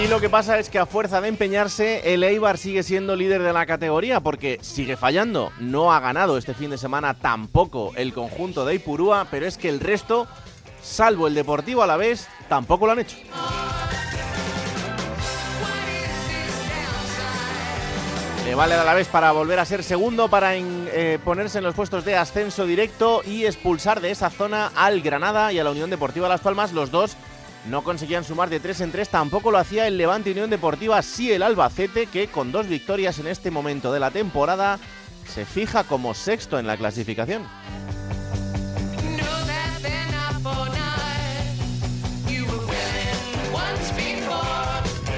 Y lo que pasa es que a fuerza de empeñarse, el Eibar sigue siendo líder de la categoría porque sigue fallando. No ha ganado este fin de semana tampoco el conjunto de Ipurúa, pero es que el resto, salvo el Deportivo a la vez, tampoco lo han hecho. Le vale a la vez para volver a ser segundo, para eh, ponerse en los puestos de ascenso directo y expulsar de esa zona al Granada y a la Unión Deportiva Las Palmas. Los dos no conseguían sumar de 3 en 3, tampoco lo hacía el Levante Unión Deportiva, sí el Albacete, que con dos victorias en este momento de la temporada se fija como sexto en la clasificación.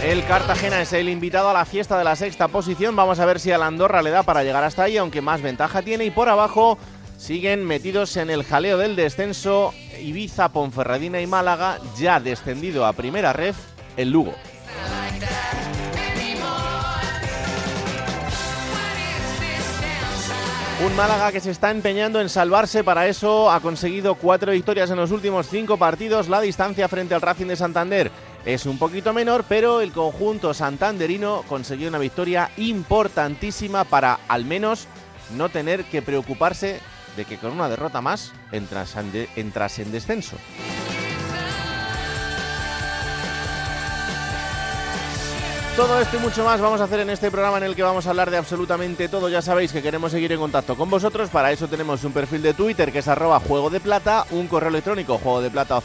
El Cartagena es el invitado a la fiesta de la sexta posición. Vamos a ver si al Andorra le da para llegar hasta ahí, aunque más ventaja tiene. Y por abajo siguen metidos en el jaleo del descenso Ibiza, Ponferradina y Málaga, ya descendido a primera ref, el Lugo. Un Málaga que se está empeñando en salvarse, para eso ha conseguido cuatro victorias en los últimos cinco partidos. La distancia frente al Racing de Santander es un poquito menor, pero el conjunto santanderino consiguió una victoria importantísima para al menos no tener que preocuparse de que con una derrota más entras en, descenso. Todo esto y mucho más vamos a hacer en este programa en el que vamos a hablar de absolutamente todo. Ya sabéis que queremos seguir en contacto con vosotros. Para eso tenemos un perfil de Twitter que es arroba juego de plata, un correo electrónico juego de plata.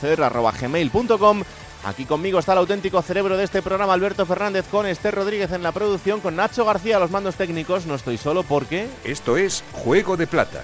Aquí conmigo está el auténtico cerebro de este programa, Alberto Fernández, con Esther Rodríguez en la producción, con Nacho García a los mandos técnicos. No estoy solo porque... Esto es Juego de Plata,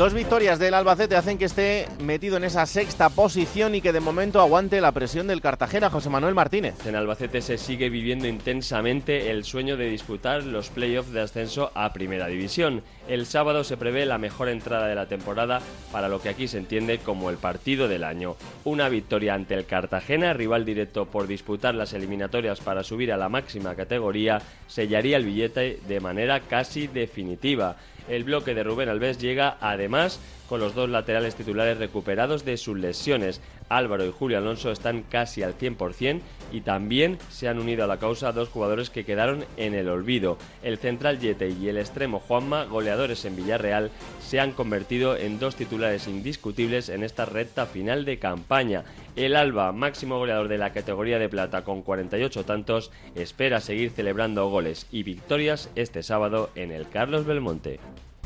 Dos victorias del Albacete hacen que esté metido en esa sexta posición y que de momento aguante la presión del Cartagena, José Manuel Martínez. En Albacete se sigue viviendo intensamente el sueño de disputar los playoffs de ascenso a Primera División. El sábado se prevé la mejor entrada de la temporada para lo que aquí se entiende como el partido del año. Una victoria ante el Cartagena, rival directo por disputar las eliminatorias para subir a la máxima categoría, sellaría el billete de manera casi definitiva. El bloque de Rubén Alves llega además con los dos laterales titulares recuperados de sus lesiones. Álvaro y Julio Alonso están casi al 100% y también se han unido a la causa dos jugadores que quedaron en el olvido. El central Yete y el extremo Juanma, goleadores en Villarreal, se han convertido en dos titulares indiscutibles en esta recta final de campaña. El Alba, máximo goleador de la categoría de plata con 48 tantos, espera seguir celebrando goles y victorias este sábado en el Carlos Belmonte.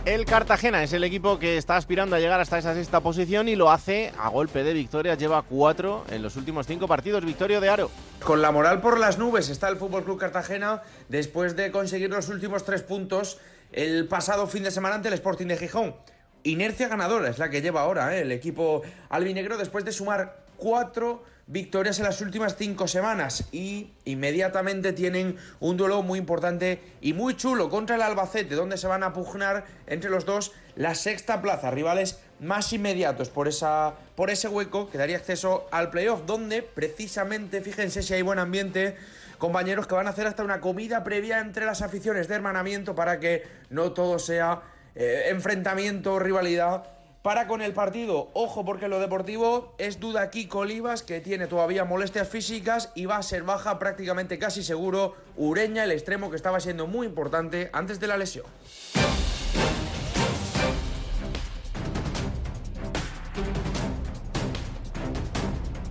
El Cartagena es el equipo que está aspirando a llegar hasta esa sexta posición y lo hace a golpe de victorias. Lleva cuatro en los últimos cinco partidos. Victorio de Aro. Con la moral por las nubes está el Fútbol Club Cartagena después de conseguir los últimos tres puntos el pasado fin de semana ante el Sporting de Gijón. Inercia ganadora es la que lleva ahora ¿eh? el equipo albinegro después de sumar cuatro victorias en las últimas cinco semanas y inmediatamente tienen un duelo muy importante y muy chulo contra el Albacete donde se van a pugnar entre los dos la sexta plaza, rivales más inmediatos por, esa, por ese hueco que daría acceso al playoff donde precisamente, fíjense si hay buen ambiente, compañeros que van a hacer hasta una comida previa entre las aficiones de hermanamiento para que no todo sea eh, enfrentamiento, rivalidad, para con el partido. Ojo porque lo deportivo es duda Kiko Olivas que tiene todavía molestias físicas y va a ser baja prácticamente casi seguro Ureña, el extremo que estaba siendo muy importante antes de la lesión.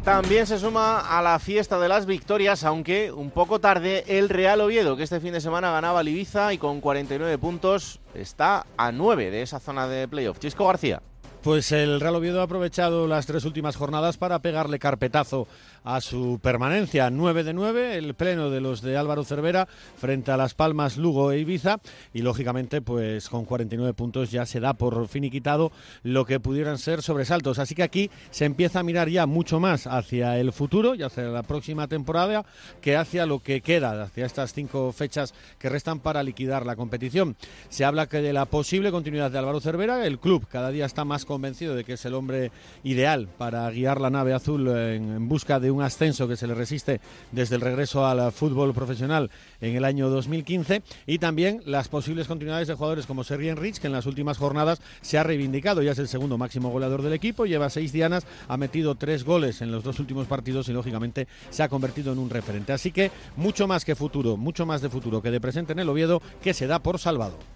También se suma a la fiesta de las victorias, aunque un poco tarde, el Real Oviedo, que este fin de semana ganaba al Ibiza y con 49 puntos está a 9 de esa zona de playoff. Chisco García. Pues el Real Oviedo ha aprovechado las tres últimas jornadas para pegarle carpetazo a su permanencia. 9 de 9, el pleno de los de Álvaro Cervera frente a Las Palmas, Lugo e Ibiza. Y lógicamente, pues con 49 puntos ya se da por finiquitado lo que pudieran ser sobresaltos. Así que aquí se empieza a mirar ya mucho más hacia el futuro y hacia la próxima temporada que hacia lo que queda, hacia estas cinco fechas que restan para liquidar la competición. Se habla de la posible continuidad de Álvaro Cervera, el club cada día está más convencido de que es el hombre ideal para guiar la nave azul en, en busca de un ascenso que se le resiste desde el regreso al fútbol profesional en el año 2015 y también las posibles continuidades de jugadores como Sergi Enrich, que en las últimas jornadas se ha reivindicado, ya es el segundo máximo goleador del equipo, lleva seis dianas, ha metido tres goles en los dos últimos partidos y lógicamente se ha convertido en un referente. Así que mucho más que futuro, mucho más de futuro que de presente en el Oviedo, que se da por salvado.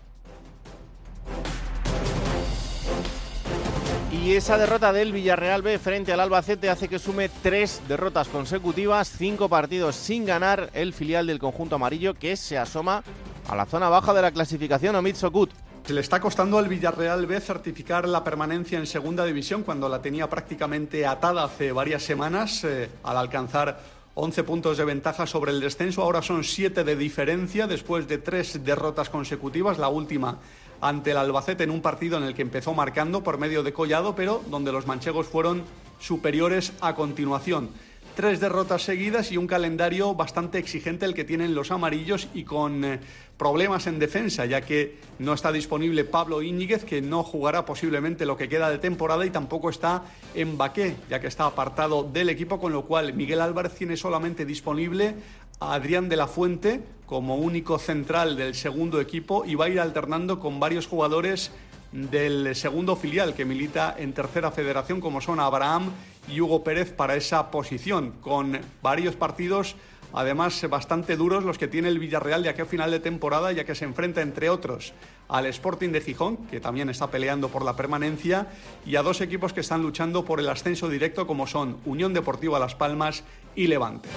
Y esa derrota del Villarreal B frente al Albacete hace que sume tres derrotas consecutivas, cinco partidos sin ganar el filial del conjunto amarillo que se asoma a la zona baja de la clasificación Omid Sokut. Se le está costando al Villarreal B certificar la permanencia en segunda división cuando la tenía prácticamente atada hace varias semanas eh, al alcanzar 11 puntos de ventaja sobre el descenso. Ahora son 7 de diferencia después de tres derrotas consecutivas. La última ante el Albacete en un partido en el que empezó marcando por medio de Collado, pero donde los manchegos fueron superiores a continuación. Tres derrotas seguidas y un calendario bastante exigente el que tienen los amarillos y con eh, problemas en defensa, ya que no está disponible Pablo Íñiguez, que no jugará posiblemente lo que queda de temporada, y tampoco está en Baqué, ya que está apartado del equipo, con lo cual Miguel Álvarez tiene solamente disponible a Adrián de la Fuente como único central del segundo equipo y va a ir alternando con varios jugadores del segundo filial que milita en tercera federación como son Abraham y Hugo Pérez para esa posición, con varios partidos además bastante duros los que tiene el Villarreal de aquí a final de temporada, ya que se enfrenta entre otros al Sporting de Gijón, que también está peleando por la permanencia, y a dos equipos que están luchando por el ascenso directo como son Unión Deportiva Las Palmas y Levante.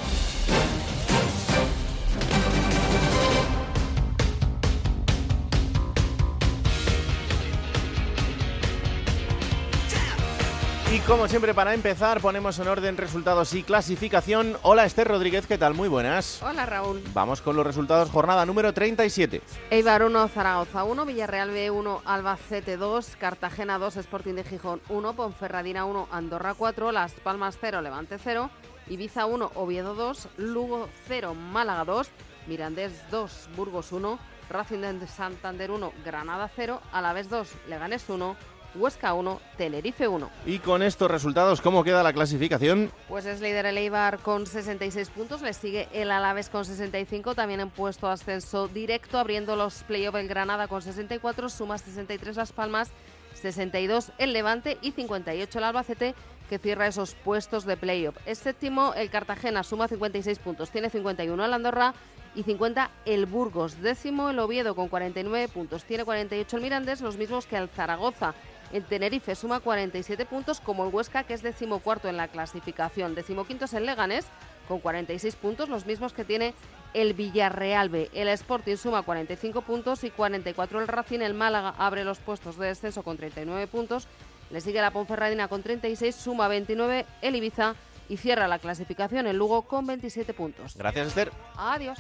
Y como siempre, para empezar, ponemos en orden resultados y clasificación. Hola Esther Rodríguez, ¿qué tal? Muy buenas. Hola Raúl. Vamos con los resultados, jornada número 37. Eibar 1, Zaragoza 1, Villarreal B 1, Albacete 2, Cartagena 2, Sporting de Gijón 1, Ponferradina 1, Andorra 4, Las Palmas 0, Levante 0, Ibiza 1, Oviedo 2, Lugo 0, Málaga 2, Mirandés 2, Burgos 1, Racing de Santander 1, Granada 0, Alavés 2, Leganés 1, Huesca 1, Tenerife 1. Y con estos resultados, ¿cómo queda la clasificación? Pues es líder el Eibar con 66 puntos, le sigue el Alavés con 65, también en puesto ascenso directo, abriendo los playoffs el Granada con 64, suma 63 Las Palmas, 62 el Levante y 58 el Albacete, que cierra esos puestos de playoff. Es séptimo el Cartagena, suma 56 puntos, tiene 51 el Andorra y 50 el Burgos. Décimo el Oviedo con 49 puntos, tiene 48 el Mirandés, los mismos que el Zaragoza. El Tenerife suma 47 puntos, como el Huesca, que es decimocuarto en la clasificación. Decimoquinto es el Leganés, con 46 puntos, los mismos que tiene el Villarreal B. El Sporting suma 45 puntos y 44 el Racing. El Málaga abre los puestos de descenso con 39 puntos. Le sigue la Ponferradina con 36, suma 29 el Ibiza y cierra la clasificación el Lugo con 27 puntos. Gracias, Esther. Adiós.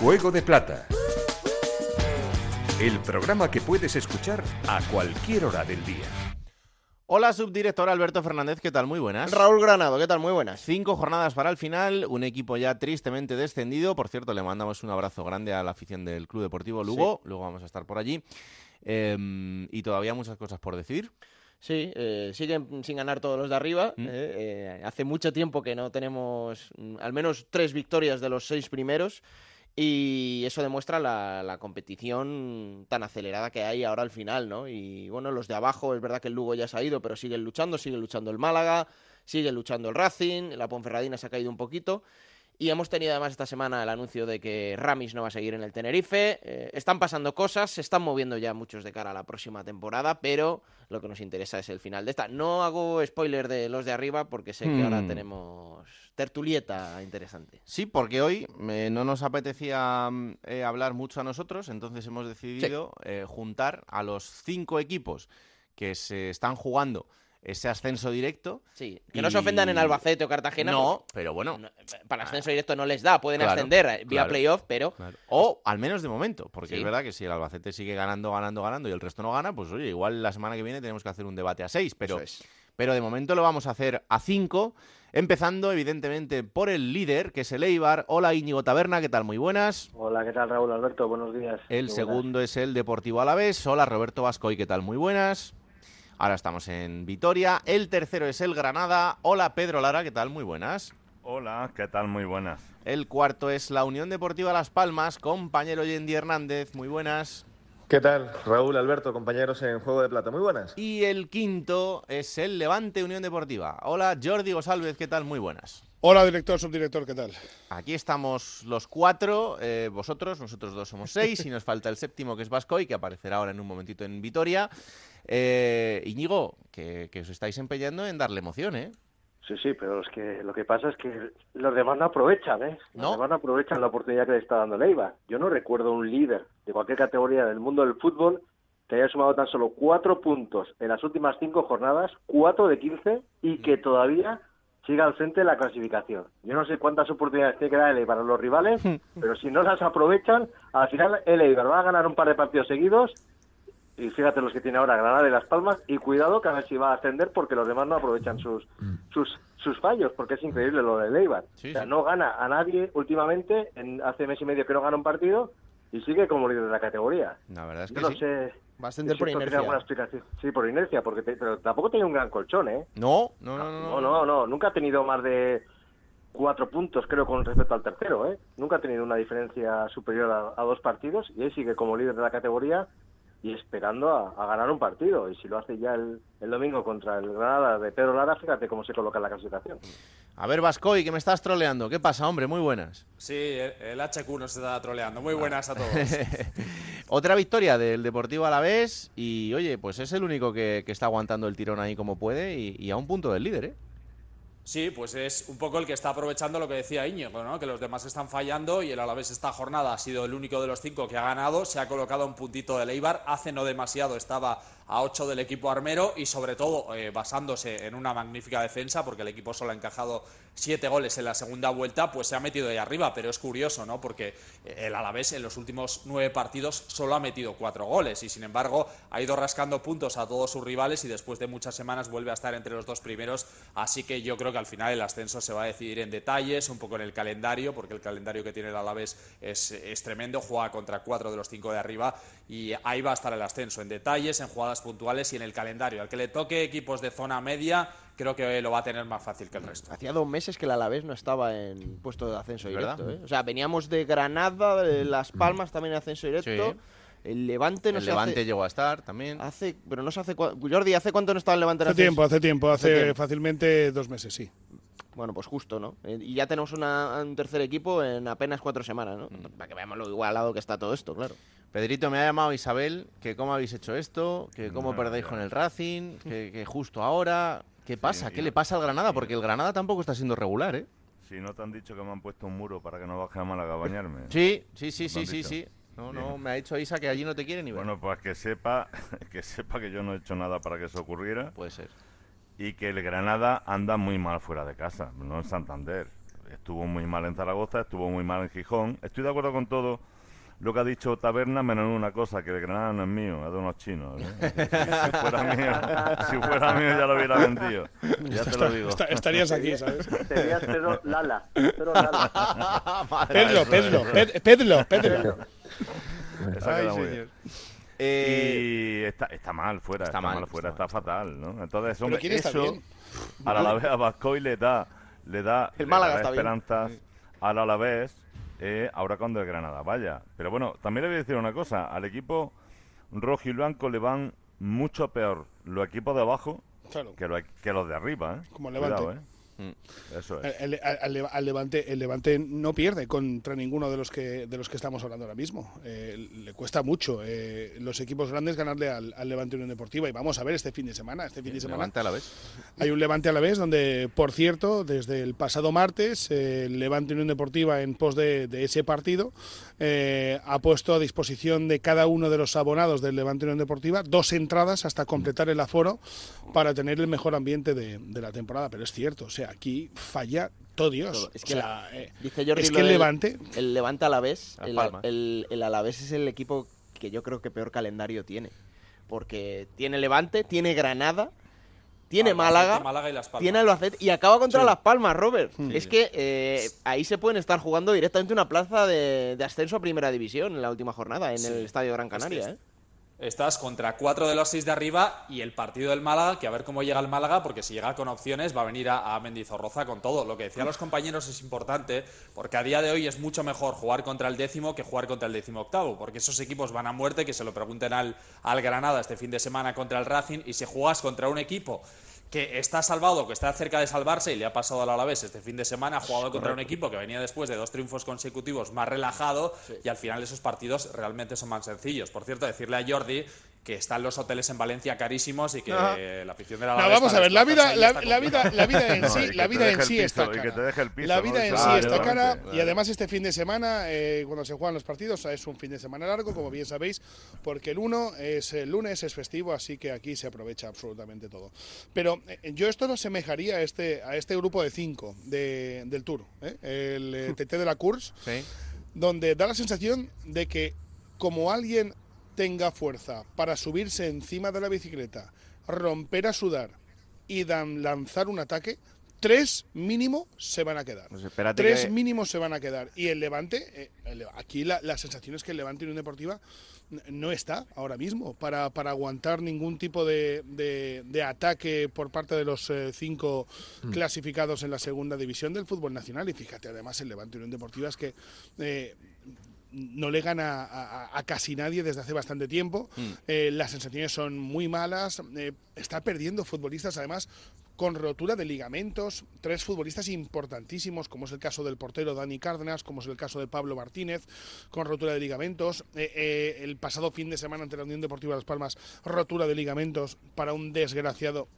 Juego de Plata. El programa que puedes escuchar a cualquier hora del día. Hola, subdirector Alberto Fernández, ¿qué tal? Muy buenas. Raúl Granado, ¿qué tal? Muy buenas. Cinco jornadas para el final, un equipo ya tristemente descendido. Por cierto, le mandamos un abrazo grande a la afición del Club Deportivo Lugo. Luego vamos a estar por allí. Eh, y todavía muchas cosas por decir. Sí, eh, siguen sin ganar todos los de arriba. Mm. eh, eh, hace mucho tiempo que no tenemos mm, al menos tres victorias de los seis primeros. Y eso demuestra la, la competición tan acelerada que hay ahora al final, ¿no? Y bueno, los de abajo, es verdad que el Lugo ya se ha ido, pero siguen luchando, sigue luchando el Málaga, sigue luchando el Racing, la Ponferradina se ha caído un poquito. Y hemos tenido además esta semana el anuncio de que Ramis no va a seguir en el Tenerife. Eh, están pasando cosas, se están moviendo ya muchos de cara a la próxima temporada, pero lo que nos interesa es el final de esta. No hago spoiler de los de arriba porque sé que ahora Hmm. tenemos tertulieta interesante. Sí, porque hoy eh, no nos apetecía mm, eh, hablar mucho a nosotros, entonces hemos decidido juntar a los cinco equipos que se están jugando ese ascenso directo. Sí, que no se ofendan en Y- Albacete o Cartagena. No, porque pero bueno. no- para ascenso directo no les da, pueden Claro, ascender vía claro. playoff, pero O al menos de momento, porque Sí. es verdad que si el Albacete sigue ganando, ganando, ganando y el resto no gana, pues oye, igual la semana que viene tenemos que hacer un debate a seis, pero, Eso es. pero de momento lo vamos a hacer a cinco, empezando evidentemente por el líder, que es el Eibar. Hola Íñigo Taberna, ¿qué tal? Muy buenas. Hola, ¿qué tal Raúl Alberto? Buenos días. El Muy buenas. segundo es el Deportivo Alavés. Hola Roberto Vascoy, ¿qué tal? Muy buenas. Ahora estamos en Vitoria. El tercero es el Granada. Hola Pedro Lara, ¿qué tal? Muy buenas. Hola, ¿qué tal? Muy buenas. El cuarto es la Unión Deportiva Las Palmas, compañero Yendi Hernández. Muy buenas. ¿Qué tal? Raúl, Alberto, compañeros en Juego de Plata. Muy buenas. Y el quinto es el Levante Unión Deportiva. Hola Jordi González, ¿qué tal? Muy buenas. Hola, director, subdirector, ¿qué tal? Aquí estamos los cuatro, eh, vosotros, nosotros dos somos seis, y nos falta el séptimo que es Vascoy, que aparecerá ahora en un momentito en Vitoria. Eh, Íñigo, que, que os estáis empeñando en darle emoción, ¿eh? Sí, sí, pero es que lo que pasa es que los demás no aprovechan, ¿eh? Los No. demás no aprovechan la oportunidad que le está dando Leiva. Yo no recuerdo un líder de cualquier categoría del mundo del fútbol que haya sumado tan solo cuatro puntos en las últimas cinco jornadas, cuatro de quince, y que todavía siga al frente de la clasificación. Yo no sé cuántas oportunidades tiene que dar el Eibar a los rivales, pero si no las aprovechan, al final el Eibar va a ganar un par de partidos seguidos y fíjate los que tiene ahora Granada y Las Palmas y cuidado que a ver si va a ascender porque los demás no aprovechan sus sus sus fallos porque es increíble lo de Eibar Sí, o sea sí. no gana a nadie últimamente en hace mes y medio que no gana un partido y sigue como líder de la categoría La verdad es yo que no sí. sé Va a ascender si por inercia. alguna explicación sí por inercia porque te- pero tampoco tenía un gran colchón eh No, no, no, no. no no no nunca ha tenido más de cuatro puntos creo con respecto al tercero eh nunca ha tenido una diferencia superior a, a dos partidos y ahí sigue como líder de la categoría y esperando a, a ganar un partido. Y si lo hace ya el, el domingo contra el Granada de Pedro Lara, fíjate cómo se coloca en la clasificación. A ver, Vascoy, que me estás troleando. ¿Qué pasa, hombre? Muy buenas. Sí, el, el HQ nos está troleando. Muy buenas a todos. Otra victoria del Deportivo Alavés y, oye, pues es el único que, que está aguantando el tirón ahí como puede y, y a un punto del líder, ¿eh? Sí, pues es un poco el que está aprovechando lo que decía Íñigo, ¿no? que los demás están fallando y el Alavés esta jornada ha sido el único de los cinco que ha ganado, se ha colocado un puntito del Eibar, hace no demasiado estaba a 8 del equipo armero y sobre todo eh, basándose en una magnífica defensa porque el equipo solo ha encajado siete goles en la segunda vuelta, pues se ha metido ahí arriba, pero es curioso, ¿no? Porque el Alavés en los últimos nueve partidos solo ha metido cuatro goles y sin embargo ha ido rascando puntos a todos sus rivales y después de muchas semanas vuelve a estar entre los dos primeros, así que yo creo que al final el ascenso se va a decidir en detalles, un poco en el calendario, porque el calendario que tiene el Alavés es, es tremendo, juega contra cuatro de los cinco de arriba y ahí va a estar el ascenso, en detalles, en jugadas puntuales y en el calendario. Al que le toque equipos de zona media, creo que lo va a tener más fácil que el resto. Hacía dos meses que el Alavés no estaba en puesto de ascenso directo. verdad. ¿eh? O sea, veníamos de Granada, de Las Palmas también en ascenso directo. Sí. El Levante no el se Levante hace... llegó a estar también. hace... Pero no se hace... Jordi, ¿hace cuánto no estaba el Levante en Hace ascenso? tiempo, hace tiempo, hace, Hace tiempo. fácilmente dos meses, sí. Bueno, pues justo, ¿no? Eh, Y ya tenemos una- un tercer equipo en apenas cuatro semanas, ¿no? Mm. Para que veamos lo igualado que está todo esto, claro. Pedrito me ha llamado Isabel, que cómo habéis hecho esto, que cómo No, perdéis ya. con el Racing, que, que justo ahora... ¿Qué pasa? ¿Qué y- le pasa al Granada? Porque el Granada tampoco está siendo regular, ¿eh? Si no te han dicho que me han puesto un muro para que no baje a Málaga a bañarme. Sí, sí, sí, ¿Lo sí, sí, sí. No, no, me ha dicho Isa que allí no te quiere ni ver. Bueno, pues que sepa, que sepa que yo no he hecho nada para que eso ocurriera Puede ser. y que el Granada anda muy mal fuera de casa, no en Santander. Estuvo muy mal en Zaragoza, estuvo muy mal en Gijón. Estoy de acuerdo con todo lo que ha dicho Taberna, menos en una cosa, que el Granada no es mío, es de unos chinos. ¿eh? Si, si fuera mío, si fuera mío ya lo hubiera vendido. Ya te lo digo. Esta- estarías aquí, ¿sabes? Serías Pedro Lala. Pedro Lala. Pedro, Pedro, Ped- Pedro, Pedro. Esa Ay, queda muy señor. bien. Eh, Y está, está mal fuera, está está, mal, mal, fuera, está está, fatal, ¿no? Entonces, hombre, ¿quién está eso bien? al Alavés a Bascoy le da, le da, El le Málaga da está bien. esperanzas al Alavés eh, ahora cuando el Granada vaya. Pero bueno, también le voy a decir una cosa, al equipo rojo y blanco le van mucho peor los equipos de abajo Claro. que, los, que los de arriba, ¿eh? Como Cuidado, Levante. ¿eh? Eso es. El, Levante, el Levante no pierde contra ninguno de los que de los que estamos hablando ahora mismo. Eh, le cuesta mucho eh, los equipos grandes ganarle al, al Levante Unión Deportiva y vamos a ver este fin de semana. Este fin de semana Levante a la vez. hay un Levante a la vez donde, por cierto, desde el pasado martes, eh, el Levante Unión Deportiva, en pos de, de ese partido, eh, ha puesto a disposición de cada uno de los abonados del Levante Unión Deportiva dos entradas hasta completar el aforo para tener el mejor ambiente de, de la temporada. Pero es cierto, o sea, aquí falla todo Dios. Todo. Es O que sea, la- eh, dice Jordi es que el del- Levante El Levante Alavés, el, el, el Alavés es el equipo que yo creo que peor calendario tiene. Porque tiene Levante, tiene Granada, tiene Albacete, Málaga, Málaga y Las Palmas. tiene Albacete y acaba contra Sí. Las Palmas, Robert. Es que eh, ahí se pueden estar jugando directamente una plaza de, de ascenso a Primera División en la última jornada, en Sí. el Estadio Gran Es que Canaria. es- ¿eh? Estás contra cuatro de los seis de arriba y el partido del Málaga, que a ver cómo llega el Málaga, porque si llega con opciones va a venir a, a Mendizorroza con todo. Lo que decían los compañeros es importante, porque a día de hoy es mucho mejor jugar contra el décimo que jugar contra el décimo octavo, porque esos equipos van a muerte, que se lo pregunten al, al Granada este fin de semana contra el Racing, y si juegas contra un equipo que está salvado, que está cerca de salvarse, y le ha pasado al Alavés este fin de semana, ha jugado contra un equipo que venía después de dos triunfos consecutivos más relajado, y al final esos partidos realmente son más sencillos. Por cierto, decirle a Jordi que están los hoteles en Valencia carísimos y que Ajá. la afición de No, la Alavés vamos a ver, la vida, la, la vida, la vida en No, sí, la vida en sí piso, está y que cara. te deje el piso, la ¿no? vida en sí está cara claro. y además este fin de semana, eh, cuando se juegan los partidos, es un fin de semana largo, como bien sabéis, porque el 1 es el lunes, es festivo, así que aquí se aprovecha absolutamente todo. Pero eh, yo esto lo asemejaría a este, a este grupo de cinco de- del Tour, ¿eh? el eh, TT de la Course, Sí. donde da la sensación de que como alguien tenga fuerza para subirse encima de la bicicleta, romper a sudar y dan- lanzar un ataque, tres mínimo se van a quedar. Pues tres que- mínimos se van a quedar. Y el Levante, eh, el- aquí la, la sensación es que el Levante Unión Deportiva no está ahora mismo para, para aguantar ningún tipo de, de- de ataque por parte de los eh, cinco Mm. clasificados en la segunda división del fútbol nacional. Y fíjate, además, el Levante Unión Deportiva es que eh, no le gana a, a- a casi nadie desde hace bastante tiempo. Mm. Eh, las sensaciones son muy malas. eh, está perdiendo futbolistas, además, con rotura de ligamentos. Tres futbolistas importantísimos, como es el caso del portero Dani Cárdenas, como es el caso de Pablo Martínez, con rotura de ligamentos. Eh, eh, el pasado fin de semana ante la Unión Deportiva Las Palmas, rotura de ligamentos para un desgraciado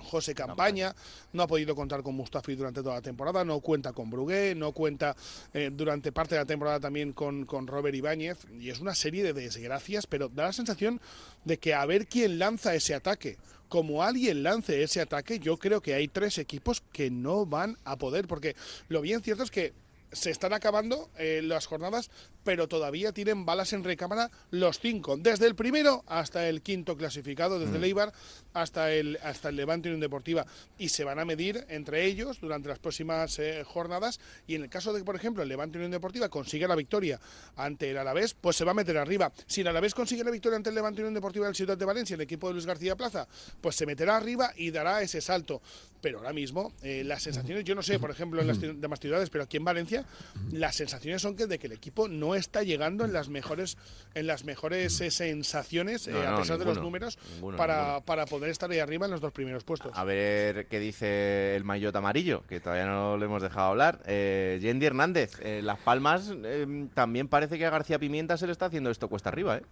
José Campaña, no ha podido contar con Mustafi durante toda la temporada, no cuenta con Brugué, no cuenta eh, durante parte de la temporada también con, con Robert Ibáñez, y es una serie de desgracias, pero da la sensación de que a ver quién lanza ese ataque. Como alguien lance ese ataque, yo creo que hay tres equipos que no van a poder, porque lo bien cierto es que se están acabando eh, las jornadas, pero todavía tienen balas en recámara los cinco, desde el primero hasta el quinto clasificado, desde el Eibar hasta el, hasta el Levante Unión Deportiva, y se van a medir entre ellos durante las próximas eh, jornadas, y en el caso de que, por ejemplo, el Levante Unión Deportiva consiga la victoria ante el Alavés, pues se va a meter arriba. Si el Alavés consigue la victoria ante el Levante Unión Deportiva del Ciudad de Valencia, el equipo de Luis García Plaza, pues se meterá arriba y dará ese salto. Pero ahora mismo, eh, las sensaciones, yo no sé, por ejemplo, en las ci- demás ciudades, pero aquí en Valencia, las sensaciones son que de que el equipo no está llegando en las mejores, en las mejores eh, sensaciones, eh, a no, pesar de los números, ninguno, para, ninguno. para poder estar ahí arriba en los dos primeros puestos. A ver qué dice el maillot amarillo, que todavía no le hemos dejado hablar. Eh, Yendi Hernández, eh, Las Palmas, eh, también parece que a García Pimienta se le está haciendo esto cuesta arriba, ¿eh?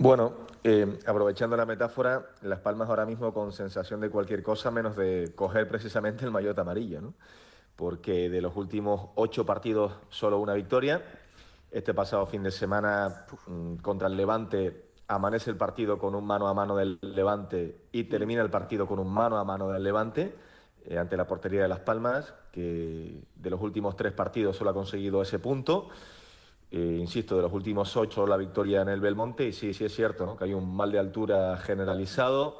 Bueno, eh, aprovechando la metáfora, Las Palmas ahora mismo con sensación de cualquier cosa menos de coger precisamente el maillot amarillo, ¿no? Porque de los últimos ocho partidos, solo una victoria. Este pasado fin de semana mm, contra el Levante amanece el partido con un mano a mano del Levante y termina el partido con un mano a mano del Levante eh, ante la portería de Las Palmas, que de los últimos tres partidos solo ha conseguido ese punto. Eh, insisto, de los últimos ocho la victoria en el Belmonte y sí, sí es cierto, ¿no? que hay un mal de altura generalizado,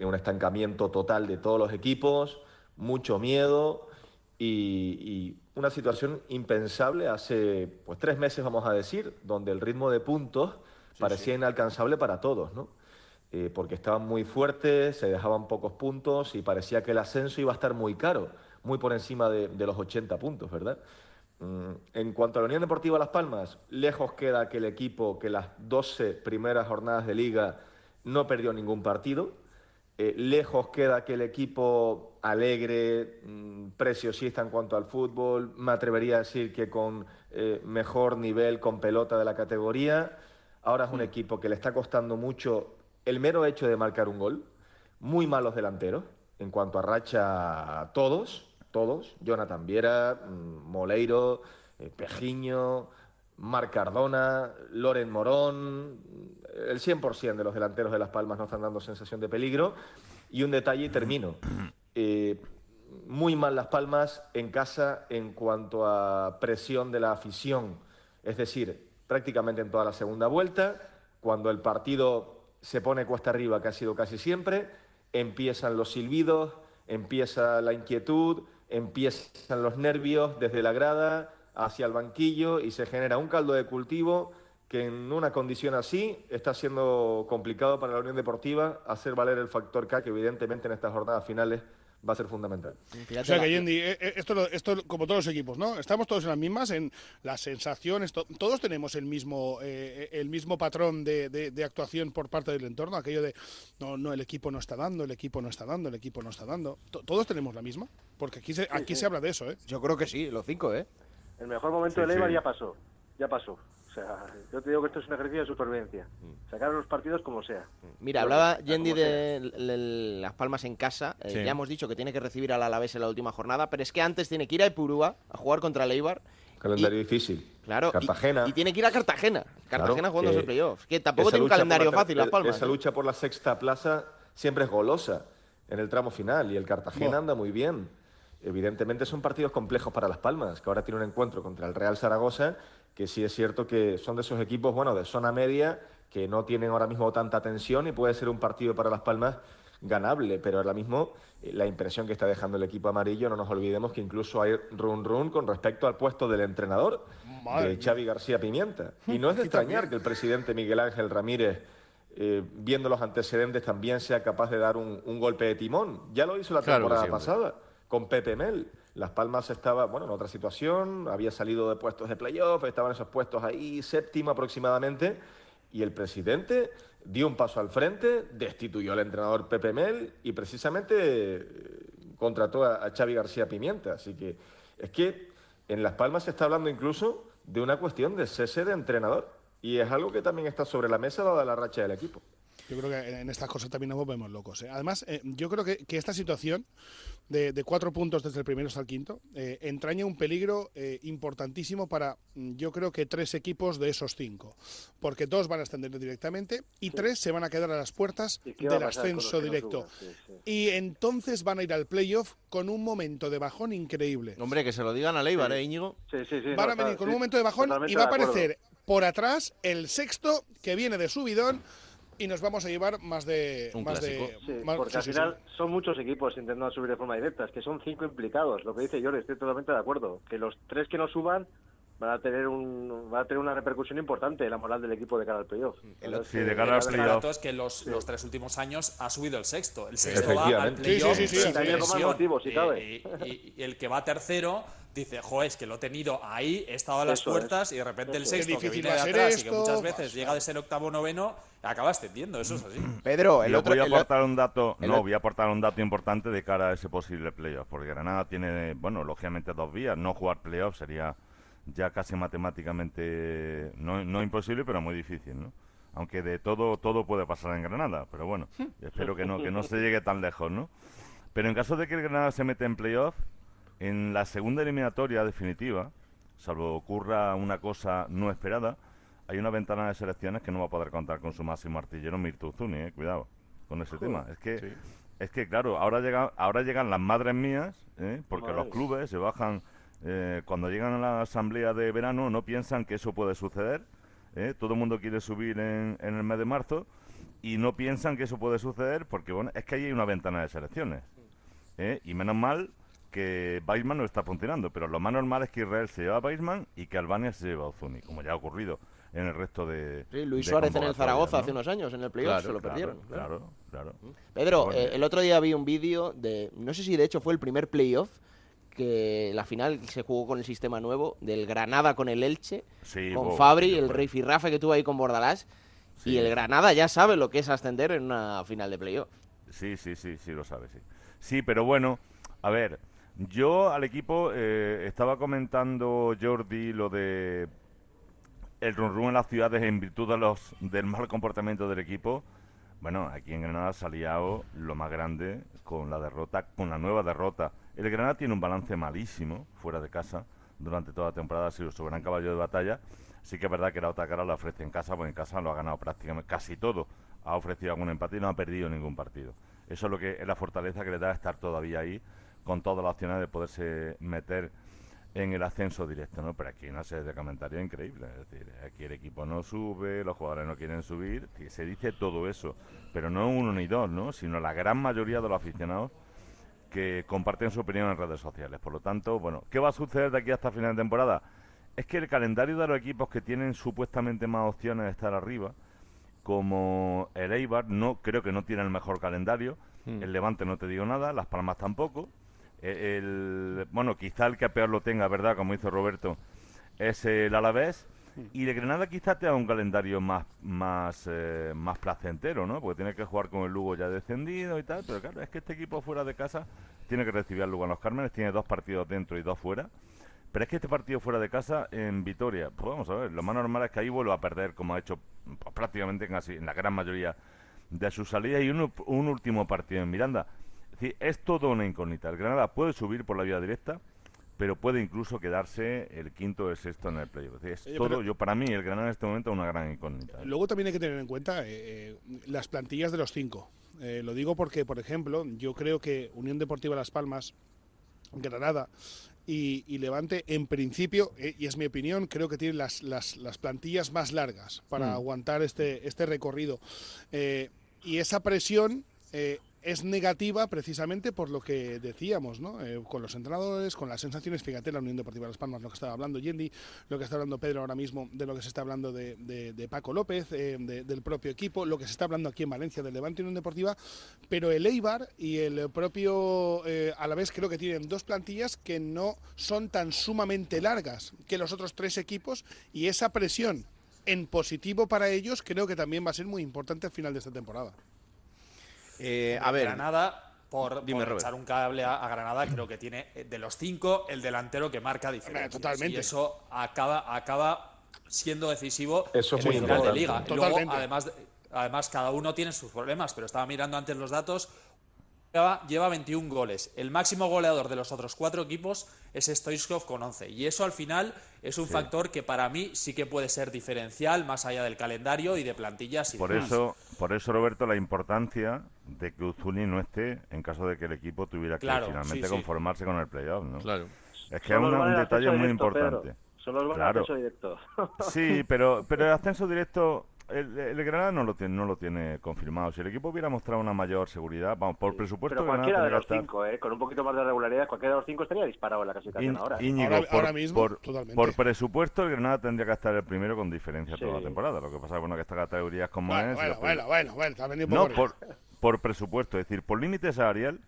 un estancamiento total de todos los equipos, mucho miedo y, y una situación impensable hace pues tres meses, vamos a decir, donde el ritmo de puntos parecía inalcanzable para todos, ¿no? Eh, porque estaban muy fuertes, se dejaban pocos puntos y parecía que el ascenso iba a estar muy caro, muy por encima de, de los 80 puntos, ¿verdad? Mm, En cuanto a la Unión Deportiva Las Palmas, lejos queda que el equipo que las 12 primeras jornadas de liga no perdió ningún partido. Eh, lejos queda que el equipo alegre, mm, preciosista en cuanto al fútbol, me atrevería a decir que con eh, mejor nivel con pelota de la categoría. Ahora es un equipo que le está costando mucho el mero hecho de marcar un gol, muy malos delanteros, en cuanto a racha todos, todos, Jonathan Viera, mm, Moleiro, eh, Pejiño, Marc Cardona, Loren Morón, el 100% de los delanteros de Las Palmas no están dando sensación de peligro. Y un detalle y termino. Eh, muy mal Las Palmas en casa en cuanto a presión de la afición. Es decir, prácticamente en toda la segunda vuelta, cuando el partido se pone cuesta arriba, que ha sido casi siempre, empiezan los silbidos, empieza la inquietud, empiezan los nervios desde la grada hacia el banquillo y se genera un caldo de cultivo que en una condición así está siendo complicado para la Unión Deportiva hacer valer el factor K, que evidentemente en estas jornadas finales va a ser fundamental. O sea que, Yendi, eh, eh, esto, esto como todos los equipos, ¿no? Estamos todos en las mismas, en las sensaciones, todos tenemos el mismo eh, el mismo patrón de, de, actuación por parte del entorno, aquello de, no, no, el equipo no está dando, el equipo no está dando, el equipo no está dando. ¿Todos tenemos la misma? Porque aquí se, aquí se habla de eso, ¿eh? Yo creo que sí, los cinco, ¿eh? El mejor momento de Leibar ya pasó, ya pasó. O sea, yo te digo que esto es un ejercicio de supervivencia. Mm. Sacar los partidos como sea. Mira, hablaba Yendi de Las Palmas en casa. Eh, ya hemos dicho que tiene que recibir al Alavés en la última jornada, pero es que antes tiene que ir a Ipurúa a jugar contra Leibar. Calendario difícil. Claro. Cartagena. Y, tiene que ir a Cartagena. Cartagena jugando el playoff. Que tampoco tiene un calendario fácil, Las Palmas. Esa ¿eh? lucha por la sexta plaza siempre es golosa en el tramo final y el Cartagena anda muy bien. Evidentemente son partidos complejos para Las Palmas, que ahora tiene un encuentro contra el Real Zaragoza que sí es cierto que son de esos equipos, bueno, de zona media, que no tienen ahora mismo tanta tensión y puede ser un partido para Las Palmas ganable, pero ahora mismo eh, la impresión que está dejando el equipo amarillo, no nos olvidemos que incluso hay run run con respecto al puesto del entrenador, de Xavi García Pimienta. Y no es de extrañar que el presidente Miguel Ángel Ramírez, eh, viendo los antecedentes, también sea capaz de dar un, golpe de timón. Ya lo hizo la temporada pasada con Pepe Mel. Las Palmas estaba, bueno, en otra situación, había salido de puestos de playoff, estaban esos puestos ahí, séptimo aproximadamente, y el presidente dio un paso al frente, destituyó al entrenador Pepe Mel y precisamente eh, contrató a, Xavi García Pimienta. Así que es que en Las Palmas se está hablando incluso de una cuestión de cese de entrenador, y es algo que también está sobre la mesa dada la racha del equipo. Yo creo que en estas cosas también nos volvemos locos. ¿eh? Además, eh, yo creo que, esta situación de, cuatro puntos desde el primero hasta el quinto eh, entraña un peligro importantísimo para, mm, yo creo que tres equipos de esos cinco. Porque dos van a ascender directamente y tres se van a quedar a las puertas del ascenso directo. Y entonces van a ir al playoff con un momento de bajón increíble. Hombre, que se lo digan a Leibar, ¿eh, Íñigo? van a venir con un momento de bajón y va a aparecer por atrás el sexto que viene de subidón y nos vamos a llevar más de... Un más de porque al final son muchos equipos intentando subir de forma directa, es que son cinco implicados, lo que dice Jorge, estoy totalmente de acuerdo, que los tres que no suban van a tener un va a tener una repercusión importante en la moral del equipo de cara al playoff. Sí, de cara al playoff. es que los, los, tres últimos años ha subido el sexto. El sexto va al playoff. Sí, sí, sí, sí, y, y, el que va tercero dice, jo, es que lo he tenido ahí, he estado a las puertas y de repente el sexto que viene de atrás y que muchas veces llega de ser octavo noveno, acaba extendiendo, eso es así. Pedro, el otro, voy a aportar un dato, no, voy a aportar un dato importante de cara a ese posible playoff, porque Granada tiene, bueno, lógicamente dos vías, no jugar playoff sería ya casi matemáticamente no, no imposible, pero muy difícil, ¿no? Aunque de todo todo puede pasar en Granada, pero bueno, espero que no que no se llegue tan lejos, ¿no? Pero en caso de que el Granada se mete en playoff, en la segunda eliminatoria definitiva, salvo ocurra una cosa no esperada, hay una ventana de selecciones que no va a poder contar con su máximo artillero Mirtu Zuni, eh, cuidado con ese tema. Es que, es que claro, ahora, llega, ahora llegan las madres mías, eh, porque los clubes se bajan, eh, cuando llegan a la asamblea de verano no piensan que eso puede suceder, todo el mundo quiere subir en, en el mes de marzo y no piensan que eso puede suceder porque bueno, es que ahí hay una ventana de selecciones. Y menos mal que Weissman no está funcionando, pero lo más normal es que Israel se lleva a Weissman y que Albania se lleva a Ozuni, como ya ha ocurrido en el resto de. Sí, Luis Suárez en el Zaragoza hace unos años, en el playoff, se lo perdieron. Claro, claro. Pedro, eh, el otro día vi un vídeo de. No sé si de hecho fue el primer playoff que la final se jugó con el sistema nuevo, del Granada con el Elche, con Fabri, el Rey Firrafe que tuvo ahí con Bordalás. Y el Granada ya sabe lo que es ascender en una final de playoff. Sí, sí, sí, sí, lo sabe, sí. Sí, pero bueno, a ver, yo al equipo eh, estaba comentando Jordi lo de el run run en las ciudades en virtud de los del mal comportamiento del equipo. Bueno, aquí en Granada se ha liado lo más grande con la derrota, con la nueva derrota. El Granada tiene un balance malísimo fuera de casa durante toda la temporada, ha sido su gran caballo de batalla. Sí que es verdad que la otra cara la ofrece en casa, porque en casa lo ha ganado prácticamente casi todo. Ha ofrecido algún empate y no ha perdido ningún partido. Eso es lo que es la fortaleza que le da estar todavía ahí con todas las opciones de poderse meter en el ascenso directo, ¿no? Pero aquí una serie de comentarios increíbles. Es decir, aquí el equipo no sube, los jugadores no quieren subir. Se dice todo eso, pero no uno ni dos, ¿no? Sino la gran mayoría de los aficionados que comparten su opinión en redes sociales. Por lo tanto, bueno, ¿qué va a suceder de aquí hasta final de temporada? Es que el calendario de los equipos que tienen supuestamente más opciones de estar arriba, como el Eibar, no creo que no tiene el mejor calendario. El Levante no te digo nada, Las Palmas tampoco. El, bueno, quizá el que peor lo tenga, ¿verdad? Como dice Roberto, es el Alavés. Y de Granada quizá tenga un calendario más más eh, más placentero, ¿no? Porque tiene que jugar con el Lugo ya descendido y tal. Pero claro, es que este equipo fuera de casa tiene que recibir al Lugo en los Cármenes. Tiene dos partidos dentro y dos fuera. Pero es que este partido fuera de casa en Vitoria, pues vamos a ver, lo más normal es que ahí vuelva a perder, como ha hecho pues, prácticamente casi en la gran mayoría de sus salidas, y un, un último partido en Miranda. Es decir, es todo una incógnita. El Granada puede subir por la vía directa, pero puede incluso quedarse el quinto o el sexto en el playoff. Es Oye, todo, yo para mí, el Granada en este momento es una gran incógnita. Luego también hay que tener en cuenta eh, eh, las plantillas de los cinco. Eh, lo digo porque, por ejemplo, yo creo que Unión Deportiva Las Palmas, Granada y, y Levante, en principio, eh, y es mi opinión, creo que tienen las, las, las plantillas más largas para Mm. aguantar este, este recorrido. Eh, y esa presión eh, es negativa precisamente por lo que decíamos, ¿no? Eh, con los entrenadores, con las sensaciones. Fíjate, la Unión Deportiva Las Palmas, lo que estaba hablando Yendi, lo que está hablando Pedro ahora mismo, de lo que se está hablando de, de- de Paco López, eh, de- del propio equipo, lo que se está hablando aquí en Valencia del Levante y Unión Deportiva, pero el Eibar y el propio a la vez creo que tienen dos plantillas que no son tan sumamente largas que los otros tres equipos y esa presión en positivo para ellos creo que también va a ser muy importante al final de esta temporada. Eh, a ver, Granada, por, Dime, por echar un cable a, a Granada, creo que tiene eh, de los cinco el delantero que marca diferencias. totalmente. Y eso acaba, acaba siendo decisivo Eso es en muy el final de liga. Y Luego, Totalmente. además, además, cada uno tiene sus problemas, pero estaba mirando antes los datos. Lleva, lleva 21 goles. El máximo goleador de los otros cuatro equipos es Stoichkov con 11. Y eso al final es un Sí. factor que para mí sí que puede ser diferencial, más allá del calendario y de plantillas y Por demás. eso, por eso, Roberto, la importancia de que Uzuni no esté en caso de que el equipo tuviera que Claro, finalmente sí, sí. conformarse con el playoff, ¿no? Claro. Es que es un al detalle muy directo, importante. Van al Claro. acceso directo. Sí, pero, pero el ascenso directo, el, el Granada no lo, tiene, no lo tiene confirmado. Si el equipo hubiera mostrado una mayor seguridad, vamos, por presupuesto, Pero cualquiera de los cinco, ¿eh? con un poquito más de regularidad, cualquiera de los cinco estaría disparado en la clasificación Íñ- ahora. Íñigo, Ahora- por, ahora mismo, por- totalmente. por presupuesto, el Granada tendría que estar el primero con diferencia Sí. toda la temporada. Lo que pasa es bueno, que esta categoría es como Bueno, es. bueno, bueno, bueno, bueno, No, por, por presupuesto, es decir, por límite salarial,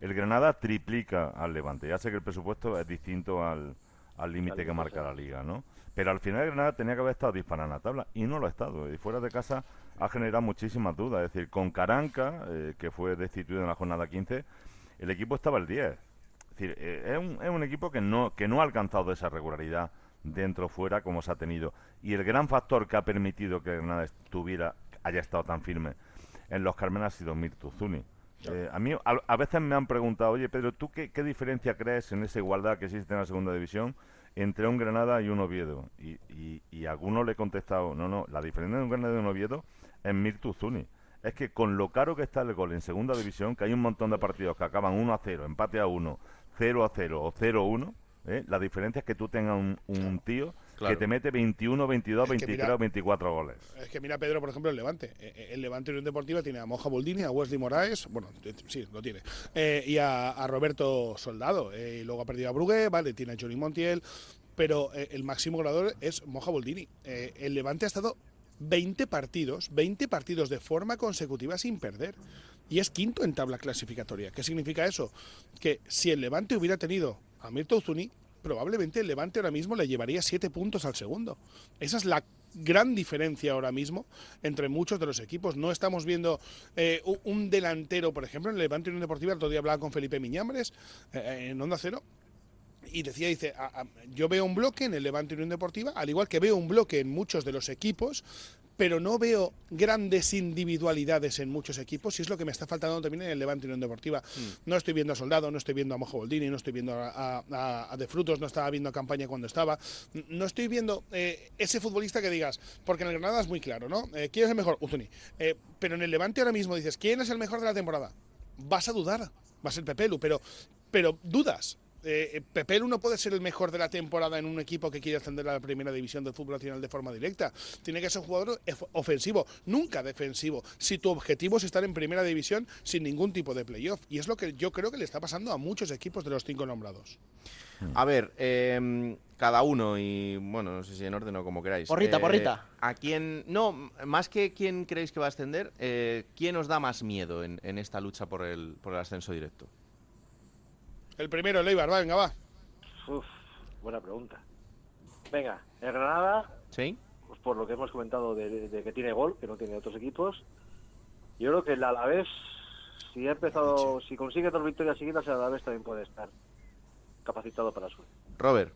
el Granada triplica al Levante. Ya sé que el presupuesto es distinto al, al límite que marca la liga, ¿no? Pero al final Granada tenía que haber estado disparando la tabla y no lo ha estado. Y fuera de casa ha generado muchísimas dudas. Es decir, con Caranca, eh, que fue destituido en la jornada 15, el equipo estaba el 10. Es decir, eh, es, un, es un equipo que no, que no ha alcanzado esa regularidad dentro o fuera como se ha tenido. Y el gran factor que ha permitido que Granada estuviera, haya estado tan firme en los Carmen ha sido Mirtu Zuni. Eh, a mí a, a veces me han preguntado, oye Pedro, ¿tú qué, qué diferencia crees en esa igualdad que existe en la segunda división entre un Granada y un Oviedo? Y, y, y alguno le he contestado, no, no, la diferencia de un Granada y un Oviedo es Mirtu Zuni. Es que con lo caro que está el gol en segunda división, que hay un montón de partidos que acaban 1 a 0, empate a 1, 0 a 0 o 0 a 1, ¿eh? la diferencia es que tú tengas un, un tío Claro. que te mete 21, 22, Es que 23 mira- o 24 goles. Es que mira, Pedro, por ejemplo, el Levante. Eh, eh, El Levante Unión Deportiva tiene a Moja Boldini, a Wesley Moraes, bueno, sí, lo tiene, eh, y a, a Roberto Soldado. eh, y luego ha perdido a Brugué, vale, tiene a Johnny Montiel, pero eh, el máximo goleador es Moja Boldini. Eh, el Levante ha estado 20 partidos, 20 partidos de forma consecutiva sin perder. Y es quinto en tabla clasificatoria. ¿Qué significa eso? Que si el Levante hubiera tenido a Mirto Uzuni, probablemente el Levante ahora mismo le llevaría siete puntos al segundo. Esa es la gran diferencia ahora mismo entre muchos de los equipos. No estamos viendo eh, un delantero, por ejemplo, en el Levante Unión Deportiva, el otro día hablaba con Felipe Miñambres eh, en Onda Cero, y decía, dice, a- a- yo veo un bloque en el Levante Unión Deportiva, al igual que veo un bloque en muchos de los equipos, pero no veo grandes individualidades en muchos equipos y es lo que me está faltando también en el Levante Unión Deportiva. No estoy viendo a Soldado, no estoy viendo a Mojo Boldini, no estoy viendo a, a- a- a De Frutos, no estaba viendo a Campaña cuando estaba. No estoy viendo eh, ese futbolista que digas, porque en el Granada es muy claro, ¿no? Eh, ¿Quién es el mejor? Uzuni. Eh, pero en el Levante ahora mismo dices, ¿quién es el mejor de la temporada? Vas a dudar, va a ser Pepelu, pero, pero dudas. Eh, Pepelu no puede ser el mejor de la temporada en un equipo que quiere ascender a la primera división del fútbol nacional de forma directa. Tiene que ser un jugador ofensivo, nunca defensivo. Si tu objetivo es estar en primera división sin ningún tipo de playoff. Y es lo que yo creo que le está pasando a muchos equipos de los cinco nombrados. A ver, em, cada uno y bueno, no sé si en orden o como queráis. Porrita, Eh, porrita. ¿A quién, no, más que quién creéis que va a ascender, eh, quién os da más miedo en, en esta lucha por el, por el ascenso directo? El primero, Leibar, va, venga, va. Uf, buena pregunta. Venga, el Granada, ¿Sí? pues por lo que hemos comentado de, de que tiene gol, que no tiene otros equipos, yo creo que el Alavés, si ha empezado, si consigue dos victorias seguidas, el Alavés también puede estar capacitado para su. Robert.